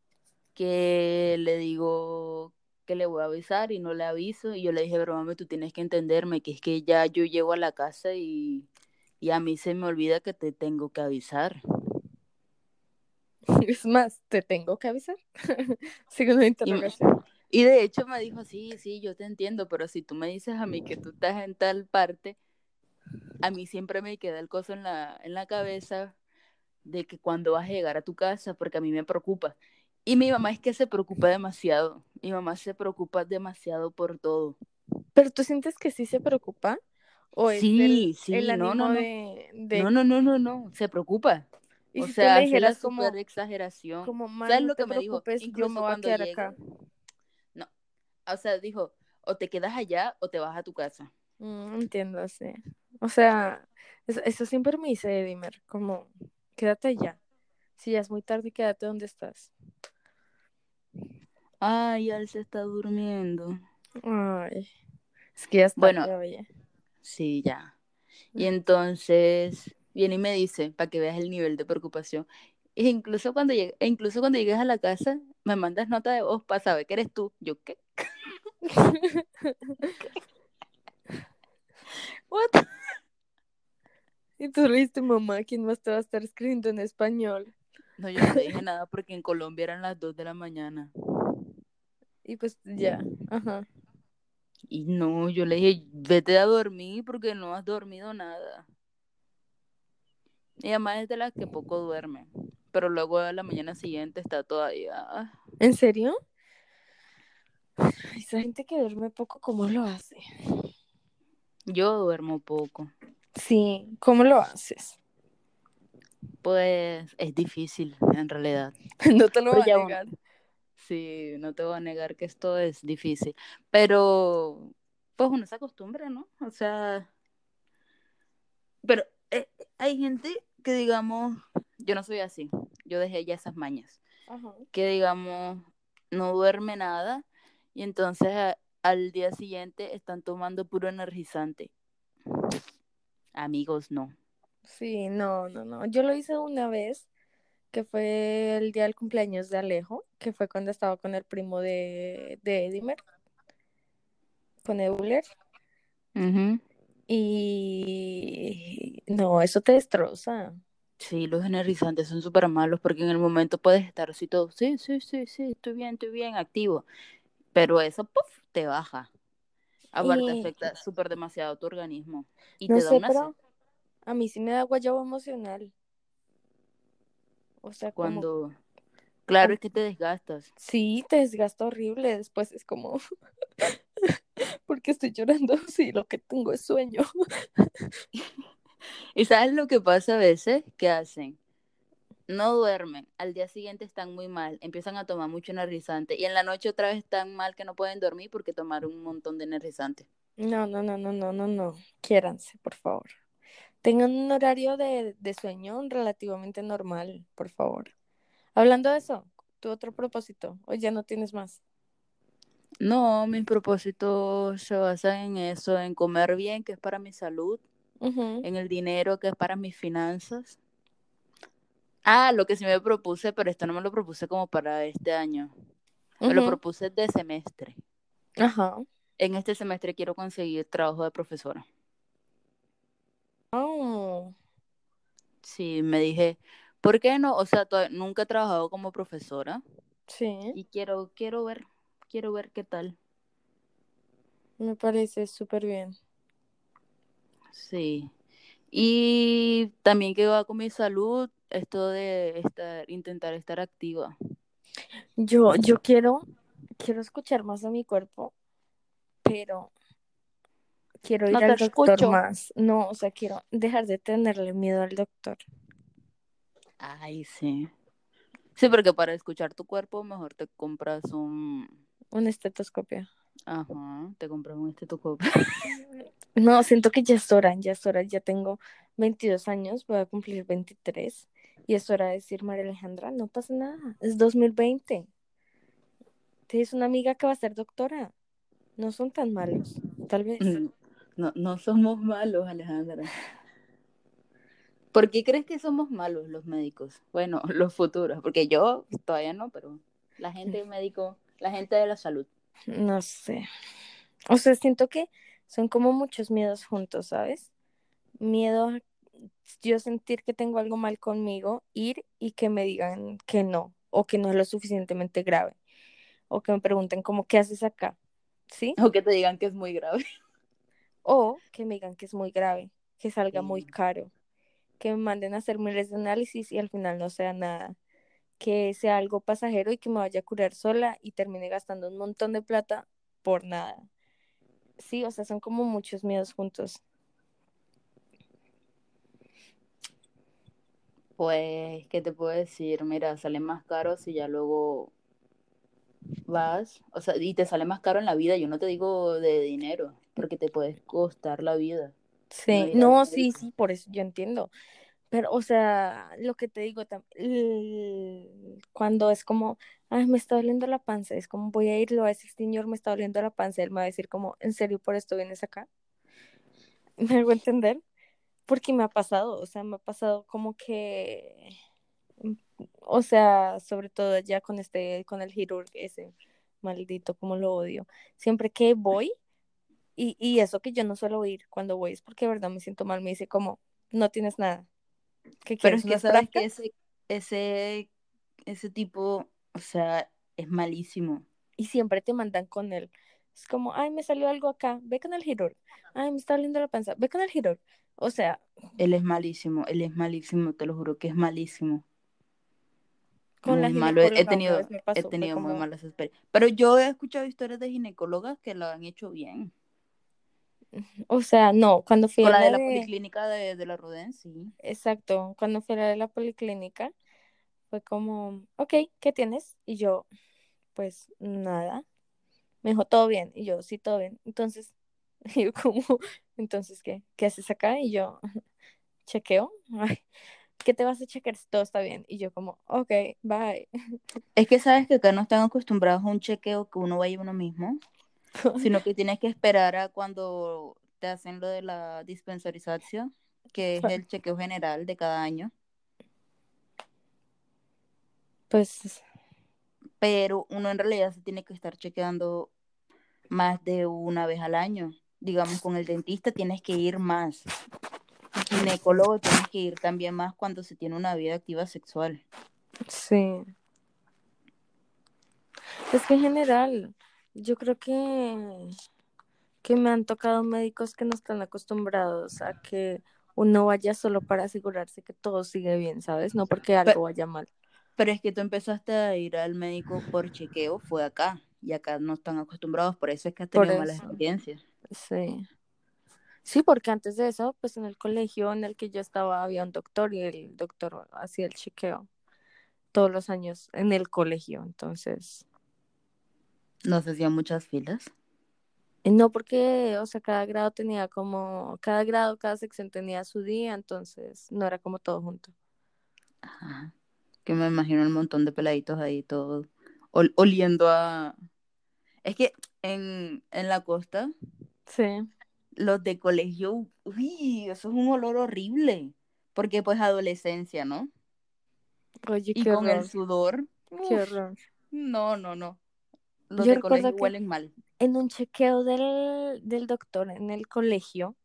[SPEAKER 2] Que le digo que le voy a avisar y no le aviso. Y yo le dije, pero mami, tú tienes que entenderme que es que ya yo llego a la casa y, y a mí se me olvida que te tengo que avisar.
[SPEAKER 1] Es más, te tengo que avisar. Sigo una interrogación.
[SPEAKER 2] Y de hecho me dijo, sí, sí, yo te entiendo, pero si tú me dices a mí que tú estás en tal parte, a mí siempre me queda el coso en la, en la cabeza de que cuando vas a llegar a tu casa, porque a mí me preocupa. Y mi mamá es que se preocupa demasiado. Mi mamá se preocupa demasiado por todo.
[SPEAKER 1] ¿Pero tú sientes que sí se preocupa? ¿O es
[SPEAKER 2] Sí,
[SPEAKER 1] el,
[SPEAKER 2] sí,
[SPEAKER 1] el
[SPEAKER 2] no, no, no.
[SPEAKER 1] de, de-
[SPEAKER 2] No, no, no, no, no, se preocupa.
[SPEAKER 1] Y
[SPEAKER 2] o
[SPEAKER 1] si
[SPEAKER 2] sea,
[SPEAKER 1] le
[SPEAKER 2] la
[SPEAKER 1] como,
[SPEAKER 2] exageración.
[SPEAKER 1] como "Ma,
[SPEAKER 2] ¿Sabes
[SPEAKER 1] no
[SPEAKER 2] lo que me dijo? Incluso
[SPEAKER 1] me a
[SPEAKER 2] cuando llegue,
[SPEAKER 1] acá.
[SPEAKER 2] no, o sea, dijo, o te quedas allá o te vas a tu casa.
[SPEAKER 1] Mm, entiendo, sí. O sea, eso, eso siempre me dice Edimer, como, quédate allá. Si ya es muy tarde, quédate donde estás.
[SPEAKER 2] Ay, él se está durmiendo.
[SPEAKER 1] Ay, es que ya está
[SPEAKER 2] Bueno. Sí, ya. Y entonces viene y me dice, para que veas el nivel de preocupación. E incluso cuando llegue, e incluso cuando llegues a la casa, me mandas nota de voz para saber que eres tú. Yo, ¿qué? What?
[SPEAKER 1] Y tú le mamá, ¿quién más te va a estar escribiendo en español?
[SPEAKER 2] No, yo no le dije nada porque en Colombia eran las 2 de la mañana.
[SPEAKER 1] Y pues ya, ajá.
[SPEAKER 2] Y no, yo le dije, vete a dormir porque no has dormido nada. Y además es de las que poco duerme. Pero luego a la mañana siguiente está todavía. ah,
[SPEAKER 1] ¿En serio? Esa gente que duerme poco, ¿cómo lo hace?
[SPEAKER 2] Yo duermo poco.
[SPEAKER 1] Sí, ¿cómo lo haces?
[SPEAKER 2] Pues es difícil, en realidad.
[SPEAKER 1] No te lo voy a negar.
[SPEAKER 2] Sí, no te voy a negar que esto es difícil. Pero, pues uno se acostumbra, ¿no? O sea, pero eh, hay gente que, digamos, yo no soy así. Yo dejé ya esas mañas.
[SPEAKER 1] Ajá.
[SPEAKER 2] Que, digamos, no duerme nada y entonces a- al día siguiente están tomando puro energizante. Amigos, no.
[SPEAKER 1] Sí, no, no, no. Yo lo hice una vez, que fue el día del cumpleaños de Alejo, que fue cuando estaba con el primo de, de Edimer, con Euler.
[SPEAKER 2] Ujú.
[SPEAKER 1] Y no, eso te destroza.
[SPEAKER 2] Sí, los energizantes son súper malos porque en el momento puedes estar así todo, sí, sí, sí, sí, estoy bien, estoy bien, activo. Pero eso, puff, te baja. Aparte,
[SPEAKER 1] Y-
[SPEAKER 2] afecta súper demasiado tu organismo. Y
[SPEAKER 1] No
[SPEAKER 2] te da
[SPEAKER 1] sé,
[SPEAKER 2] una
[SPEAKER 1] pero a mí sí me da guayabo emocional. O sea, como
[SPEAKER 2] cuando... Claro, es que te desgastas.
[SPEAKER 1] sí, te desgasta horrible. Después es como, ¿por qué estoy llorando? Sí, lo que tengo es sueño.
[SPEAKER 2] ¿Y sabes lo que pasa a veces? ¿Qué hacen? No duermen, al día siguiente están muy mal, empiezan a tomar mucho energizante y en la noche otra vez están mal que no pueden dormir porque tomaron un montón de energizante.
[SPEAKER 1] No, no, no, no, no, no, no. Quiéranse, por favor. Tengan un horario de, de sueño relativamente normal, por favor. Hablando de eso, tu otro propósito, o ya no tienes más.
[SPEAKER 2] No, mis propósitos se basan en eso, en comer bien, que es para mi salud, en el dinero, que es para mis finanzas. Ah, lo que sí me propuse, pero esto no me lo propuse como para este año. Me lo propuse de semestre.
[SPEAKER 1] Ajá.
[SPEAKER 2] En este semestre quiero conseguir trabajo de profesora.
[SPEAKER 1] Oh,
[SPEAKER 2] Sí, me dije, ¿por qué no? O sea, nunca he trabajado como profesora
[SPEAKER 1] sí,
[SPEAKER 2] y quiero, quiero ver, quiero ver qué tal.
[SPEAKER 1] me parece súper bien.
[SPEAKER 2] Sí. Y también que va con mi salud, esto de estar, intentar estar activa.
[SPEAKER 1] Yo, yo quiero, quiero escuchar más a mi cuerpo, pero quiero ir
[SPEAKER 2] No
[SPEAKER 1] al doctor
[SPEAKER 2] escucho.
[SPEAKER 1] más. No, o sea, quiero dejar de tenerle miedo al doctor.
[SPEAKER 2] Ay, sí. Sí, porque para escuchar tu cuerpo mejor te compras un,
[SPEAKER 1] Un estetoscopio.
[SPEAKER 2] ajá, te compras un estetoscopio.
[SPEAKER 1] No, siento que ya es hora, ya es hora, ya tengo 22 años, voy a cumplir 23 y es hora de decir, María Alejandra, no pasa nada, es 2020. Tienes una amiga que va a ser doctora, no son tan malos, tal vez.
[SPEAKER 2] No, no somos malos, Alejandra. ¿Por qué crees que somos malos los médicos? Bueno, los futuros, porque yo todavía no, pero la gente médico, la gente de la salud.
[SPEAKER 1] No sé. O sea, siento que son como muchos miedos juntos, ¿sabes? Miedo a yo sentir que tengo algo mal conmigo, ir y que me digan que no, o que no es lo suficientemente grave, o que me pregunten como, ¿qué haces acá? ¿Sí?
[SPEAKER 2] O que te digan que es muy grave.
[SPEAKER 1] O que me digan que es muy grave, que salga muy caro, que me manden a hacer miles de análisis y al final no sea nada, que sea algo pasajero y que me vaya a curar sola y termine gastando un montón de plata por nada. Sí, o sea, son como muchos miedos juntos.
[SPEAKER 2] Pues, ¿qué te puedo decir? Mira, sale más caro si ya luego vas, o sea, y te sale más caro en la vida, yo no te digo de dinero, porque te puedes costar la vida.
[SPEAKER 1] Sí, no, sí, sí, por eso yo entiendo. Pero, o sea, lo que te digo, cuando es como, ay, me está doliendo la panza, es como, voy a irlo a ese señor, me está doliendo la panza, él me va a decir como, ¿en serio por esto vienes acá? ¿Me hago entender? Porque me ha pasado, o sea, me ha pasado como que, mm, o sea, sobre todo ya con este, con el Hirurg ese, maldito, como lo odio. Siempre que voy, y, y eso que yo no suelo ir cuando voy, es porque de verdad me siento mal, me dice como, no tienes nada. ¿Qué
[SPEAKER 2] Pero es que
[SPEAKER 1] ¿Una
[SPEAKER 2] sabes que ese, ese, ese tipo, o sea, es malísimo.
[SPEAKER 1] y siempre te mandan con él. Es como, ay, me salió algo acá, ve con el Hirur. Ay, me está doliendo la panza, ve con el Hirur. O sea,
[SPEAKER 2] Él es malísimo, él es malísimo, te lo juro que es malísimo.
[SPEAKER 1] con la
[SPEAKER 2] Muy malo. He, tenido, he tenido muy
[SPEAKER 1] como,
[SPEAKER 2] malas experiencias. Pero yo he escuchado historias de ginecólogas que lo han hecho bien.
[SPEAKER 1] O sea, no, cuando fui a
[SPEAKER 2] la de
[SPEAKER 1] la
[SPEAKER 2] la
[SPEAKER 1] de,
[SPEAKER 2] policlínica de, de la Ruden, sí.
[SPEAKER 1] exacto, cuando fui a la de la policlínica, fue como, ok, ¿qué tienes? Y yo, pues nada. Me dijo, todo bien. Y yo, sí, todo bien. Entonces, y yo como, entonces, ¿qué? ¿Qué haces acá? Y yo, chequeo. Ay, ¿qué te vas a chequear si todo está bien? Y yo como, ok, bye.
[SPEAKER 2] Es que sabes que acá no están acostumbrados a un chequeo que uno vaya uno mismo, sino que tienes que esperar a cuando te hacen lo de la dispensarización, que es el chequeo general de cada año.
[SPEAKER 1] Pues
[SPEAKER 2] Pero uno en realidad se tiene que estar chequeando más de una vez al año. Digamos, con el dentista tienes que ir más. Ginecólogo tienes que ir también más cuando se tiene una vida activa sexual.
[SPEAKER 1] sí. Es que en general, yo creo que, que me han tocado médicos que no están acostumbrados a que uno vaya solo para asegurarse que todo sigue bien, ¿sabes? No porque algo
[SPEAKER 2] Pero,
[SPEAKER 1] vaya mal.
[SPEAKER 2] pero es que tú empezaste a ir al médico por chequeo, fue acá. Y acá no están acostumbrados, por eso es que has tenido malas experiencias.
[SPEAKER 1] sí. Sí, porque antes de eso, pues en el colegio en el que yo estaba había un doctor y el doctor hacía el chequeo todos los años en el colegio, entonces,
[SPEAKER 2] No se hacían muchas filas.
[SPEAKER 1] y no porque, o sea, cada grado tenía como, cada grado, cada sección tenía su día, entonces no era como todo junto.
[SPEAKER 2] Ajá. Que me imagino un montón de peladitos ahí todos ol- oliendo a... Es que en, en la costa,
[SPEAKER 1] Sí,
[SPEAKER 2] los de colegio, uy, eso es un olor horrible. Porque pues adolescencia, ¿no?
[SPEAKER 1] oye,
[SPEAKER 2] Y
[SPEAKER 1] qué
[SPEAKER 2] con el sudor,
[SPEAKER 1] qué horror.
[SPEAKER 2] no, no, no. Los
[SPEAKER 1] Yo
[SPEAKER 2] de colegio huelen mal.
[SPEAKER 1] en un chequeo del, del doctor en el colegio,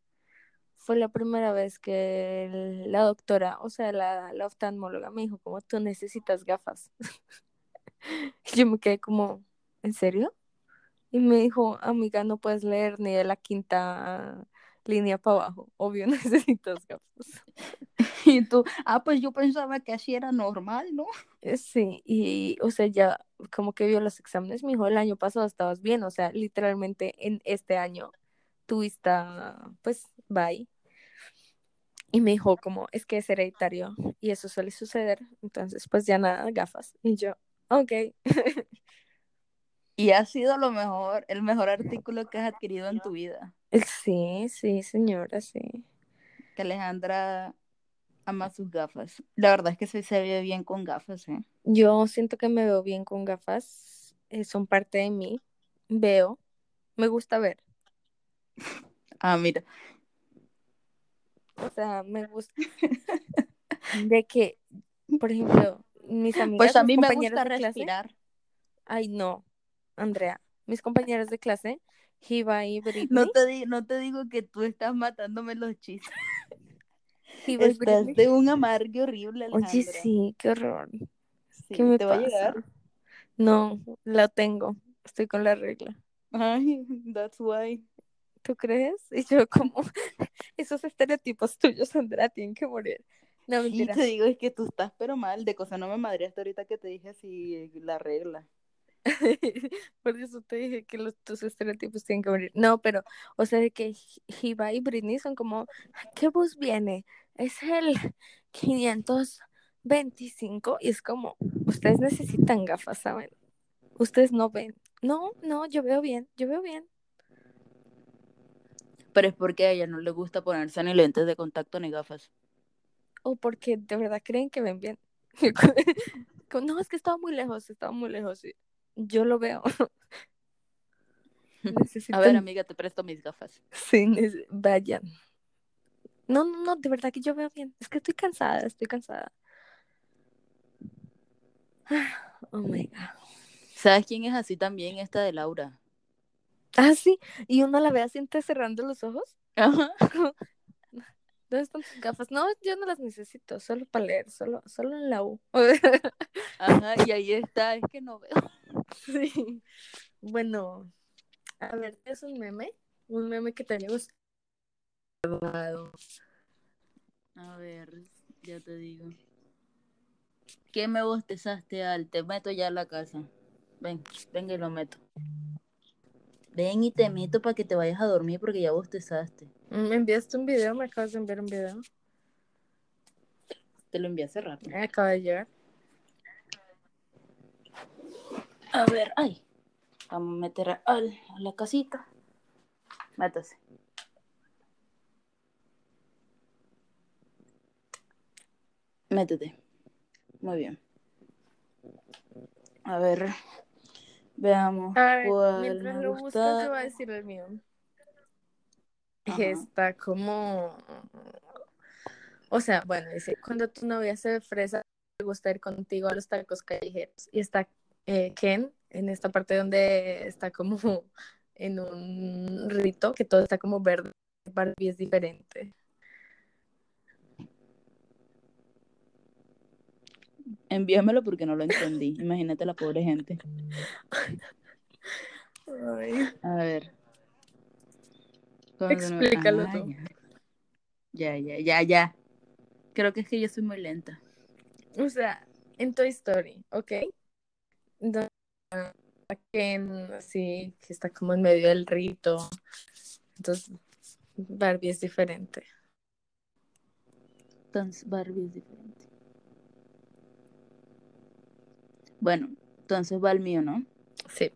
[SPEAKER 1] fue la primera vez que el- la doctora, o sea, la, la oftalmóloga me dijo, como tú necesitas gafas. Yo me quedé como, ¿en serio? Y me dijo, amiga, no puedes leer ni de la quinta línea para abajo. Obvio, necesitas gafas.
[SPEAKER 2] Y tú, ah, pues yo pensaba que así era normal, ¿no?
[SPEAKER 1] Eh, Sí, y o sea, ya como que vio los exámenes, me dijo, el año pasado estabas bien, o sea, literalmente en este año tu vista, pues, bye. Y me dijo como, es que es hereditario y eso suele suceder, entonces pues ya nada, gafas. Y yo, ok.
[SPEAKER 2] Y ha sido lo mejor, el mejor artículo que has adquirido en tu vida.
[SPEAKER 1] Sí, sí, señora, sí.
[SPEAKER 2] Que Alejandra ama sus gafas. La verdad es que se, se ve bien con gafas, ¿eh?
[SPEAKER 1] Yo siento que me veo bien con gafas, eh, son parte de mí, veo, me gusta ver,
[SPEAKER 2] Ah, mira.
[SPEAKER 1] o sea, me gusta de que, por ejemplo, mis amigas,
[SPEAKER 2] Pues a mí me gusta
[SPEAKER 1] de clase,
[SPEAKER 2] respirar.
[SPEAKER 1] ay no, Andrea, mis compañeras de clase, Hiba y Britney,
[SPEAKER 2] No te, no te digo que tú estás matándome los chistes.
[SPEAKER 1] Hiba y
[SPEAKER 2] Estás
[SPEAKER 1] Britney,
[SPEAKER 2] de un amargue horrible,
[SPEAKER 1] oye sí, qué horror,
[SPEAKER 2] Sí,
[SPEAKER 1] ¿qué me
[SPEAKER 2] te va a llegar.
[SPEAKER 1] No, la tengo, estoy con la regla.
[SPEAKER 2] Ay, that's why.
[SPEAKER 1] ¿Tú crees? Y yo como, esos estereotipos tuyos, Andrea, tienen que morir. No, mentira.
[SPEAKER 2] te digo, es que tú estás pero mal, de cosa no me madre hasta ahorita que te dije así la regla.
[SPEAKER 1] Por eso te dije que los, tus estereotipos tienen que morir. No, pero, o sea, de que Hiba y Britney son como, ¿qué bus viene? Es el 525 y es como, ustedes necesitan gafas, ¿saben? Ustedes no ven. No, no, yo veo bien, yo veo bien.
[SPEAKER 2] Pero es porque a ella no le gusta ponerse ni lentes de contacto ni gafas.
[SPEAKER 1] O porque de verdad creen que ven bien. No, es que estaba muy lejos, estaba muy lejos. y Yo lo veo.
[SPEAKER 2] A
[SPEAKER 1] Necesitan-
[SPEAKER 2] ver, amiga, te presto mis gafas.
[SPEAKER 1] Sí, vayan. No, no, no, de verdad que yo veo bien. Es que estoy cansada, estoy cansada. Oh my God.
[SPEAKER 2] ¿Sabes quién es así también? Esta de Laura.
[SPEAKER 1] Ah, sí, y uno la ve así cerrando los ojos.
[SPEAKER 2] Ajá.
[SPEAKER 1] ¿Dónde están tus gafas? No, yo no las necesito, solo para leer, solo, solo en la U.
[SPEAKER 2] Ajá, y ahí está, es que no veo.
[SPEAKER 1] Sí. Bueno, a ver, ¿es un meme? Un meme que te gustado.
[SPEAKER 2] A ver, ya te digo. ¿Qué me bostezaste, Al? Te meto ya a la casa. Ven, ven y lo meto. Ven y te meto para que te vayas a dormir porque ya bostezaste.
[SPEAKER 1] Me enviaste un video, me acabas de enviar un video.
[SPEAKER 2] Te lo envié hace rato.
[SPEAKER 1] Me acaba de llegar.
[SPEAKER 2] A ver, ay. Vamos a meter a a la casita. Métase. Métete. Muy bien. A ver. Veamos.
[SPEAKER 1] A ver,
[SPEAKER 2] cuál
[SPEAKER 1] mientras
[SPEAKER 2] me
[SPEAKER 1] lo buscas, te voy a decir el mío.
[SPEAKER 2] Ajá.
[SPEAKER 1] Está como. O sea, bueno, dice: cuando tu novia se fresa, le gusta ir contigo a los tacos callejeros. Y está eh, Ken en esta parte donde está como en un rito, que todo está como verde. Barbie es diferente.
[SPEAKER 2] Envíamelo porque no lo entendí. Imagínate la pobre gente.
[SPEAKER 1] Ay.
[SPEAKER 2] A ver.
[SPEAKER 1] Explícalo
[SPEAKER 2] Ah,
[SPEAKER 1] tú.
[SPEAKER 2] Ya. ya, ya, ya, ya. Creo que es que yo soy muy lenta.
[SPEAKER 1] O sea, en Toy Story, ¿ok? Está Ken, así, que está como en medio del rito. Entonces, Barbie es diferente.
[SPEAKER 2] Entonces, Barbie es diferente. Bueno, entonces va el mío, ¿no?
[SPEAKER 1] Sí.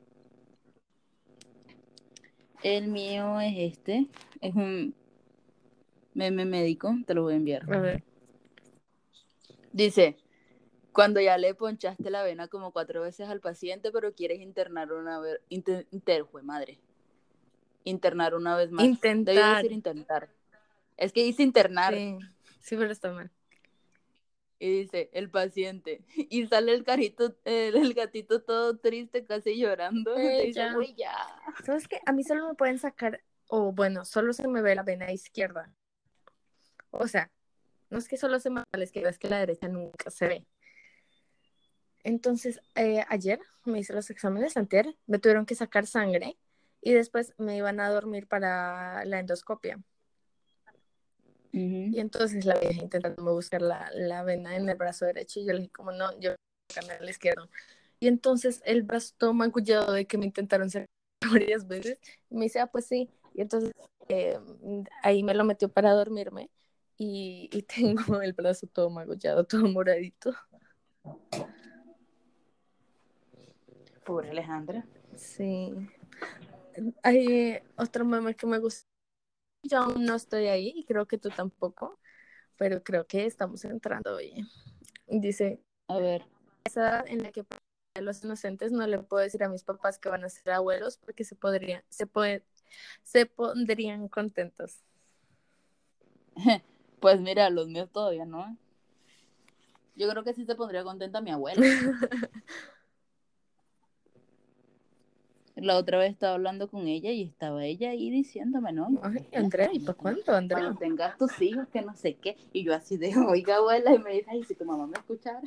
[SPEAKER 2] El mío es este. Es un meme médico. Te lo voy a enviar.
[SPEAKER 1] A ver.
[SPEAKER 2] Dice, cuando ya le ponchaste la vena como cuatro veces al paciente, pero quieres internar una vez, inter, inter- jue madre, internar una vez más.
[SPEAKER 1] Intentar.
[SPEAKER 2] Debió decir intentar. Es que dice internar
[SPEAKER 1] Sí, sí, pero está mal.
[SPEAKER 2] y dice el paciente y sale el carito, el, el gatito todo triste, casi llorando.
[SPEAKER 1] Eh,
[SPEAKER 2] Le dice,
[SPEAKER 1] ya.
[SPEAKER 2] "Güey, ya.
[SPEAKER 1] ¿Sabes qué? A mí solo me pueden sacar, o bueno, solo se me ve la vena izquierda. O sea, no es que solo se me ve la izquierda, es que la derecha nunca se ve. Entonces, eh, ayer me hice los exámenes, antier, me tuvieron que sacar sangre y después me iban a dormir para la endoscopia. Y entonces la vieja intentando buscar la, la vena en el brazo derecho y yo le dije como no, yo voy a el izquierdo. Y entonces el brazo todo magullado de que me intentaron sacar varias veces. Y me dice, ah, pues sí. Y entonces eh, ahí me lo metió para dormirme y, y tengo el brazo todo magullado, todo moradito.
[SPEAKER 2] Pobre Alejandra.
[SPEAKER 1] Sí. Hay otro meme que me gusta. Yo aún no estoy ahí y creo que tú tampoco, pero creo que estamos entrando hoy. Dice,
[SPEAKER 2] A ver,
[SPEAKER 1] esa edad en la que los inocentes no le puedo decir a mis papás que van a ser abuelos porque se podrían, se puede, se pondrían contentos.
[SPEAKER 2] pues mira, los míos todavía no. Yo creo que sí se pondría contenta mi abuela. La otra vez estaba hablando con ella y estaba ella ahí diciéndome, ¿no?
[SPEAKER 1] Ay, Andrea, ¿y para cuándo, Andrea?
[SPEAKER 2] Cuando tengas tus hijos, que no sé qué. Y yo así de, oiga, abuela, y me dice, ay, si tu mamá me escuchara.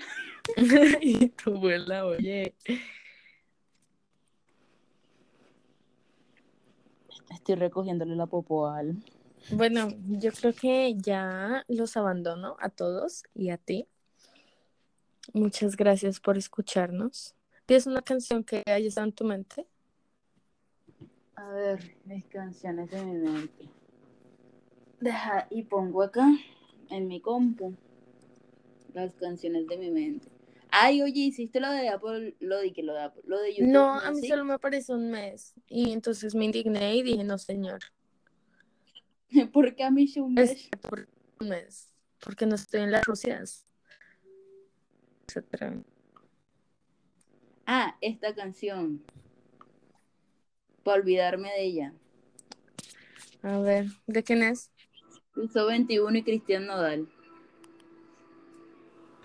[SPEAKER 1] y tu abuela, oye.
[SPEAKER 2] Estoy recogiéndole la popo al.
[SPEAKER 1] Bueno, yo creo que ya los abandono a todos y a ti. Muchas gracias por escucharnos. ¿Tienes una canción que haya estado en tu mente?
[SPEAKER 2] A ver, mis canciones de mi mente. Deja y pongo acá en mi compu las canciones de mi mente. Ay, oye, hiciste lo de Apple, lo de que lo de Apple, lo de YouTube.
[SPEAKER 1] No, a mí
[SPEAKER 2] ¿Sí?
[SPEAKER 1] solo me apareció un mes. Y entonces me indigné y dije, no, señor.
[SPEAKER 2] ¿Por qué a mí un
[SPEAKER 1] Es
[SPEAKER 2] mes?
[SPEAKER 1] por un mes. Porque no estoy en las Rusias. Etcétera.
[SPEAKER 2] Ah, esta canción. Para olvidarme de ella.
[SPEAKER 1] A ver, ¿de quién es?
[SPEAKER 2] Piso 21 y Cristian Nodal.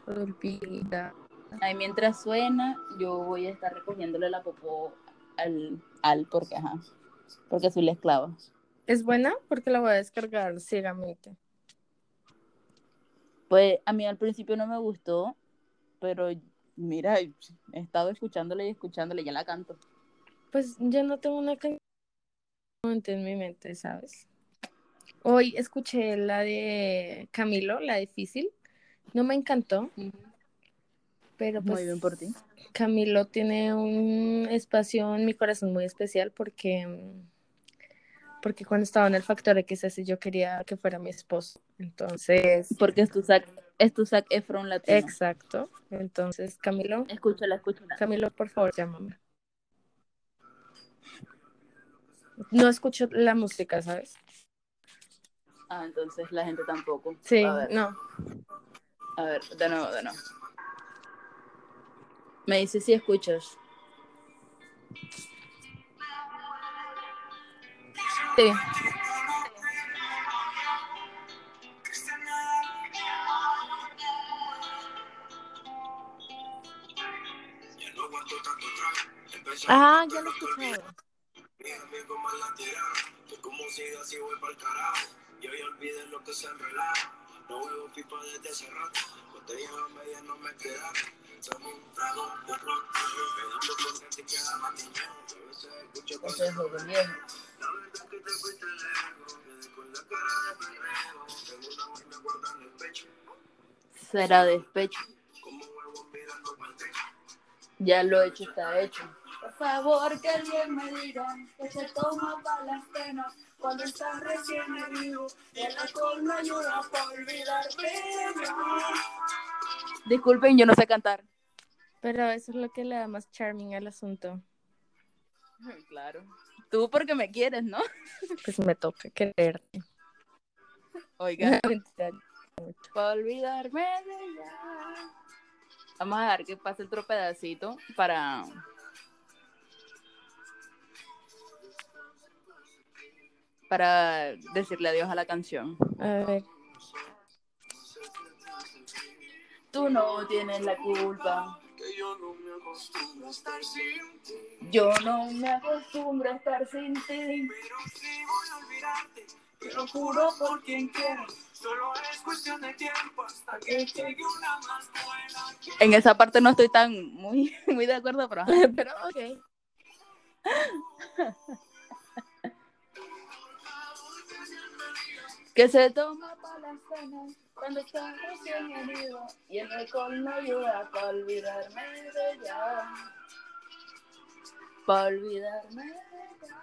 [SPEAKER 1] Olvida.
[SPEAKER 2] Ahí mientras suena, yo voy a estar recogiéndole la popó al, al porque ajá. Porque soy la esclava.
[SPEAKER 1] ¿Es buena? Porque la voy a descargar ciegamente.
[SPEAKER 2] Pues a mí al principio no me gustó, pero mira, he estado escuchándole y escuchándole, ya la canto.
[SPEAKER 1] Pues yo no tengo una canción en mi mente, ¿sabes? Hoy escuché la de Camilo, la difícil. No me encantó, pero pues
[SPEAKER 2] Muy bien por ti.
[SPEAKER 1] Camilo tiene un espacio en mi corazón muy especial porque, porque cuando estaba en el Factor X así yo quería que fuera mi esposo. Entonces,
[SPEAKER 2] Porque es tu sac, es tu sac Efron latino.
[SPEAKER 1] exacto. Entonces, Camilo,
[SPEAKER 2] Escúchala, escúchala.
[SPEAKER 1] Camilo, por favor, llámame. No escucho la música, ¿sabes?
[SPEAKER 2] Ah, entonces la gente tampoco.
[SPEAKER 1] Sí,
[SPEAKER 2] A ver,
[SPEAKER 1] no.
[SPEAKER 2] a ver, de nuevo, de nuevo. Me dice si escuchas.
[SPEAKER 1] Sí. Ah, ya lo he escuchado.
[SPEAKER 3] Como siga así voy para el carajo. Yo ya olvidé lo que se relaja. No vivo pipa desde hace rato. Botellas a medias no me quedan. Somos un trago de ron. Pegando con que te queda más dinero. A veces escucho
[SPEAKER 2] Ese es joven viejo.
[SPEAKER 3] La verdad que te fuiste lejos. Quedé con la cara de pendejo. Tengo una vaina guardada en el pecho.
[SPEAKER 2] Será despecho.
[SPEAKER 3] Como huevos mirando para el techo.
[SPEAKER 2] Ya lo hecho está hecho. Por favor, que alguien me diga que se toma para las penas cuando está recién herido y el alcohol no ayuda para olvidarme. Disculpen, yo no sé cantar.
[SPEAKER 1] Pero eso es lo que le da más charming al asunto.
[SPEAKER 2] Claro. Tú porque me quieres, ¿no?
[SPEAKER 1] Pues me toca quererte.
[SPEAKER 2] Oiga, para olvidarme de ella. Vamos a dejar que pase otro pedacito para. Para decirle adiós a la canción.
[SPEAKER 1] A ver.
[SPEAKER 2] Tú no tienes la culpa.
[SPEAKER 3] Que yo no me acostumbro a estar sin ti.
[SPEAKER 2] Yo no me acostumbro a estar sin ti.
[SPEAKER 3] Pero sí voy a olvidarte. Te lo juro por quien quiero. Solo es cuestión de tiempo hasta que llegue una más buena.
[SPEAKER 2] En esa parte no estoy tan muy, muy de acuerdo, pero.
[SPEAKER 1] Pero ok.
[SPEAKER 2] Que se toma para las penas cuando está recién herido y el alcohol no ayuda para olvidarme de ella. Para olvidarme de ella.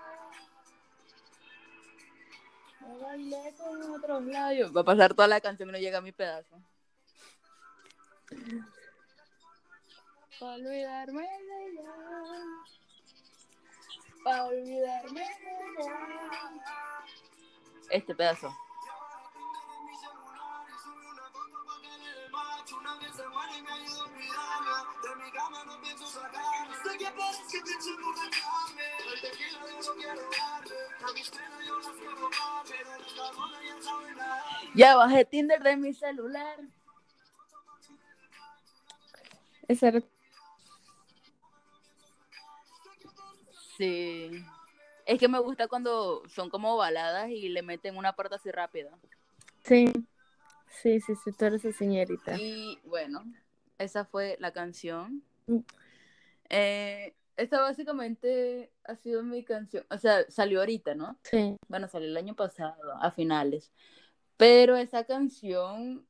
[SPEAKER 2] Me bailé con otros labios. Va a pasar toda la canción y no llega a mi pedazo. Para olvidarme de ella. Para olvidarme de ella. Este pedazo.
[SPEAKER 3] Una vez se muere y me ayuda a olvidarla. De mi cama no pienso sacarla. Sé que parece que pienso en una carne. El tequila yo no quiero darle. A mis penas yo las quiero dar. Pero las cabronas ya saben nada.
[SPEAKER 2] Ya bajé Tinder de mi celular.
[SPEAKER 1] Ese era-
[SPEAKER 2] Sí. Es que me gusta cuando son como baladas y le meten una parte así rápida.
[SPEAKER 1] Sí. Sí, sí, sí, tú eres esa señorita.
[SPEAKER 2] Y bueno, esa fue la canción.
[SPEAKER 1] Mm.
[SPEAKER 2] Eh, esta básicamente ha sido mi canción. O sea, salió ahorita, ¿no?
[SPEAKER 1] Sí.
[SPEAKER 2] Bueno, salió el año pasado, a finales. Pero esa canción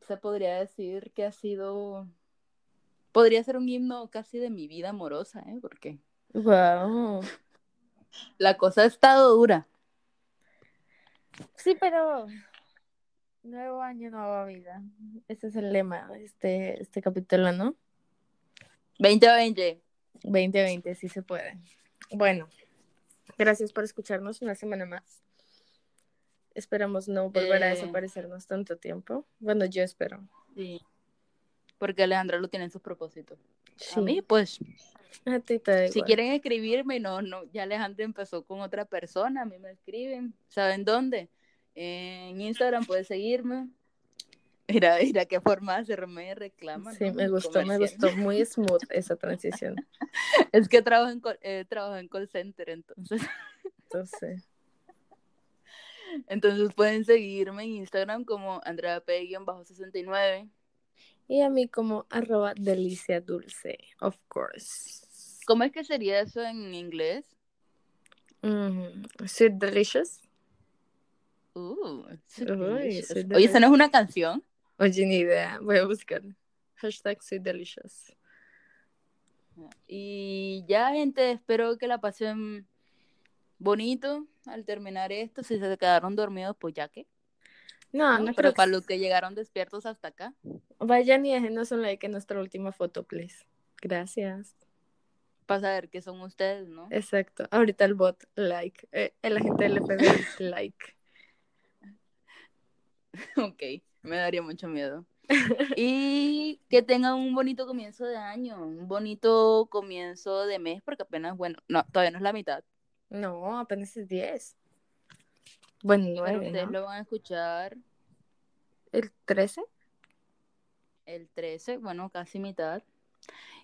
[SPEAKER 2] se podría decir que ha sido. Podría ser un himno casi de mi vida amorosa, ¿eh? Porque
[SPEAKER 1] Wow.
[SPEAKER 2] la cosa ha estado dura.
[SPEAKER 1] Sí, pero nuevo año, nueva vida. Ese es el lema de este, este capítulo, ¿no?
[SPEAKER 2] 2020.
[SPEAKER 1] 2020, sí se puede. Bueno, gracias por escucharnos una semana más. Esperamos no volver a
[SPEAKER 2] Eh.
[SPEAKER 1] desaparecernos tanto tiempo. Bueno, yo espero.
[SPEAKER 2] Sí. Porque Alejandra lo tiene en sus propósitos.
[SPEAKER 1] Sí.
[SPEAKER 2] A mí, pues,
[SPEAKER 1] A ti te da
[SPEAKER 2] si quieren escribirme, no, no, ya Alejandra empezó con otra persona, a mí me escriben. ¿Saben dónde? En Instagram puedes seguirme. Mira, mira qué forma de hacerme reclama.
[SPEAKER 1] Sí,
[SPEAKER 2] ¿no?
[SPEAKER 1] me gustó, me gustó. Muy smooth esa transición.
[SPEAKER 2] Es que trabajo en, eh, trabajo en call center, entonces.
[SPEAKER 1] Entonces,
[SPEAKER 2] Entonces pueden seguirme en Instagram como AndreaP-69.
[SPEAKER 1] y a mí como arroba delicia dulce, of course.
[SPEAKER 2] ¿Cómo es que sería eso en inglés?
[SPEAKER 1] Mhm. Sweet delicious.
[SPEAKER 2] Uh,
[SPEAKER 1] Uy,
[SPEAKER 2] Oye, ¿esa no es una canción?
[SPEAKER 1] Oye, ni idea. Voy a buscar. Hashtag sweet delicious.
[SPEAKER 2] Y ya, gente, espero que la pasen bonito al terminar esto. Si se quedaron dormidos, pues ya que.
[SPEAKER 1] No,
[SPEAKER 2] ¿no?
[SPEAKER 1] no
[SPEAKER 2] Pero
[SPEAKER 1] creo
[SPEAKER 2] para
[SPEAKER 1] que...
[SPEAKER 2] los que llegaron despiertos hasta acá,
[SPEAKER 1] Vayan y déjenos un like en nuestra última foto, please. Gracias.
[SPEAKER 2] para saber que son ustedes, ¿no?
[SPEAKER 1] Exacto. Ahorita el bot, like. Eh, el agente del FBI, like.
[SPEAKER 2] Ok, me daría mucho miedo. Y que tengan un bonito comienzo de año, un bonito comienzo de mes, porque apenas, bueno, no, todavía no es la mitad.
[SPEAKER 1] No, apenas es 10. Bueno,
[SPEAKER 2] Pero
[SPEAKER 1] 9,
[SPEAKER 2] ustedes
[SPEAKER 1] ¿no?
[SPEAKER 2] lo van a escuchar
[SPEAKER 1] ¿El 13?
[SPEAKER 2] el 13, bueno, casi mitad.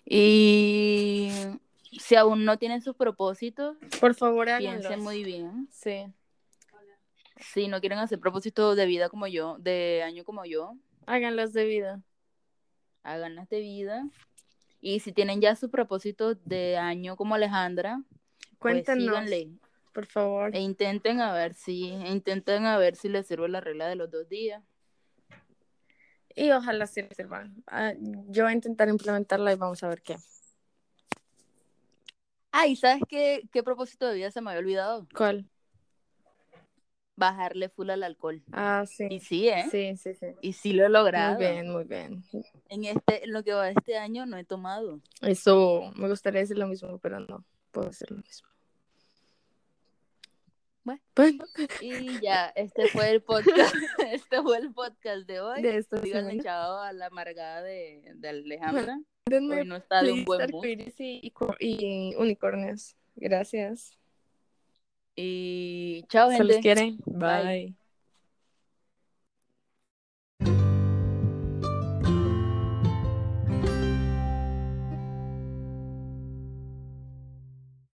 [SPEAKER 2] Y si aún no tienen sus propósitos,
[SPEAKER 1] Por favor, háganlos.
[SPEAKER 2] piensen muy bien.
[SPEAKER 1] Sí.
[SPEAKER 2] Si no quieren hacer propósitos de vida como yo, de año como yo,
[SPEAKER 1] Háganlos de vida.
[SPEAKER 2] háganlas de vida. Y si tienen ya sus propósitos de año como Alejandra, pues
[SPEAKER 1] Cuéntanos,
[SPEAKER 2] síganle.
[SPEAKER 1] por favor.
[SPEAKER 2] E intenten a ver si, e intenten a ver si les sirve la regla de los dos días.
[SPEAKER 1] Y ojalá sí les sirvan. Ah, yo voy a intentar implementarla y vamos a ver qué.
[SPEAKER 2] Ay, ¿sabes qué, qué propósito de vida se me había olvidado?
[SPEAKER 1] ¿Cuál?
[SPEAKER 2] Bajarle full al alcohol.
[SPEAKER 1] Ah, sí.
[SPEAKER 2] Y sí, ¿eh?
[SPEAKER 1] Sí, sí, sí.
[SPEAKER 2] Y sí lo he logrado.
[SPEAKER 1] Muy bien, muy bien.
[SPEAKER 2] En este, en lo que va este año no he tomado.
[SPEAKER 1] Eso, me gustaría decir lo mismo, pero no puedo decir lo mismo.
[SPEAKER 2] Bueno.
[SPEAKER 1] Bueno,
[SPEAKER 2] Y ya, este fue el podcast, este fue el podcast de hoy.
[SPEAKER 1] de esto
[SPEAKER 2] Díganle chao a la amargada de, de Alejandra.
[SPEAKER 1] Denme
[SPEAKER 2] Hoy no está de un buen mood.
[SPEAKER 1] y, y y unicornios. Gracias.
[SPEAKER 2] Y chao,
[SPEAKER 1] Se
[SPEAKER 2] gente. Bye.
[SPEAKER 1] Bye.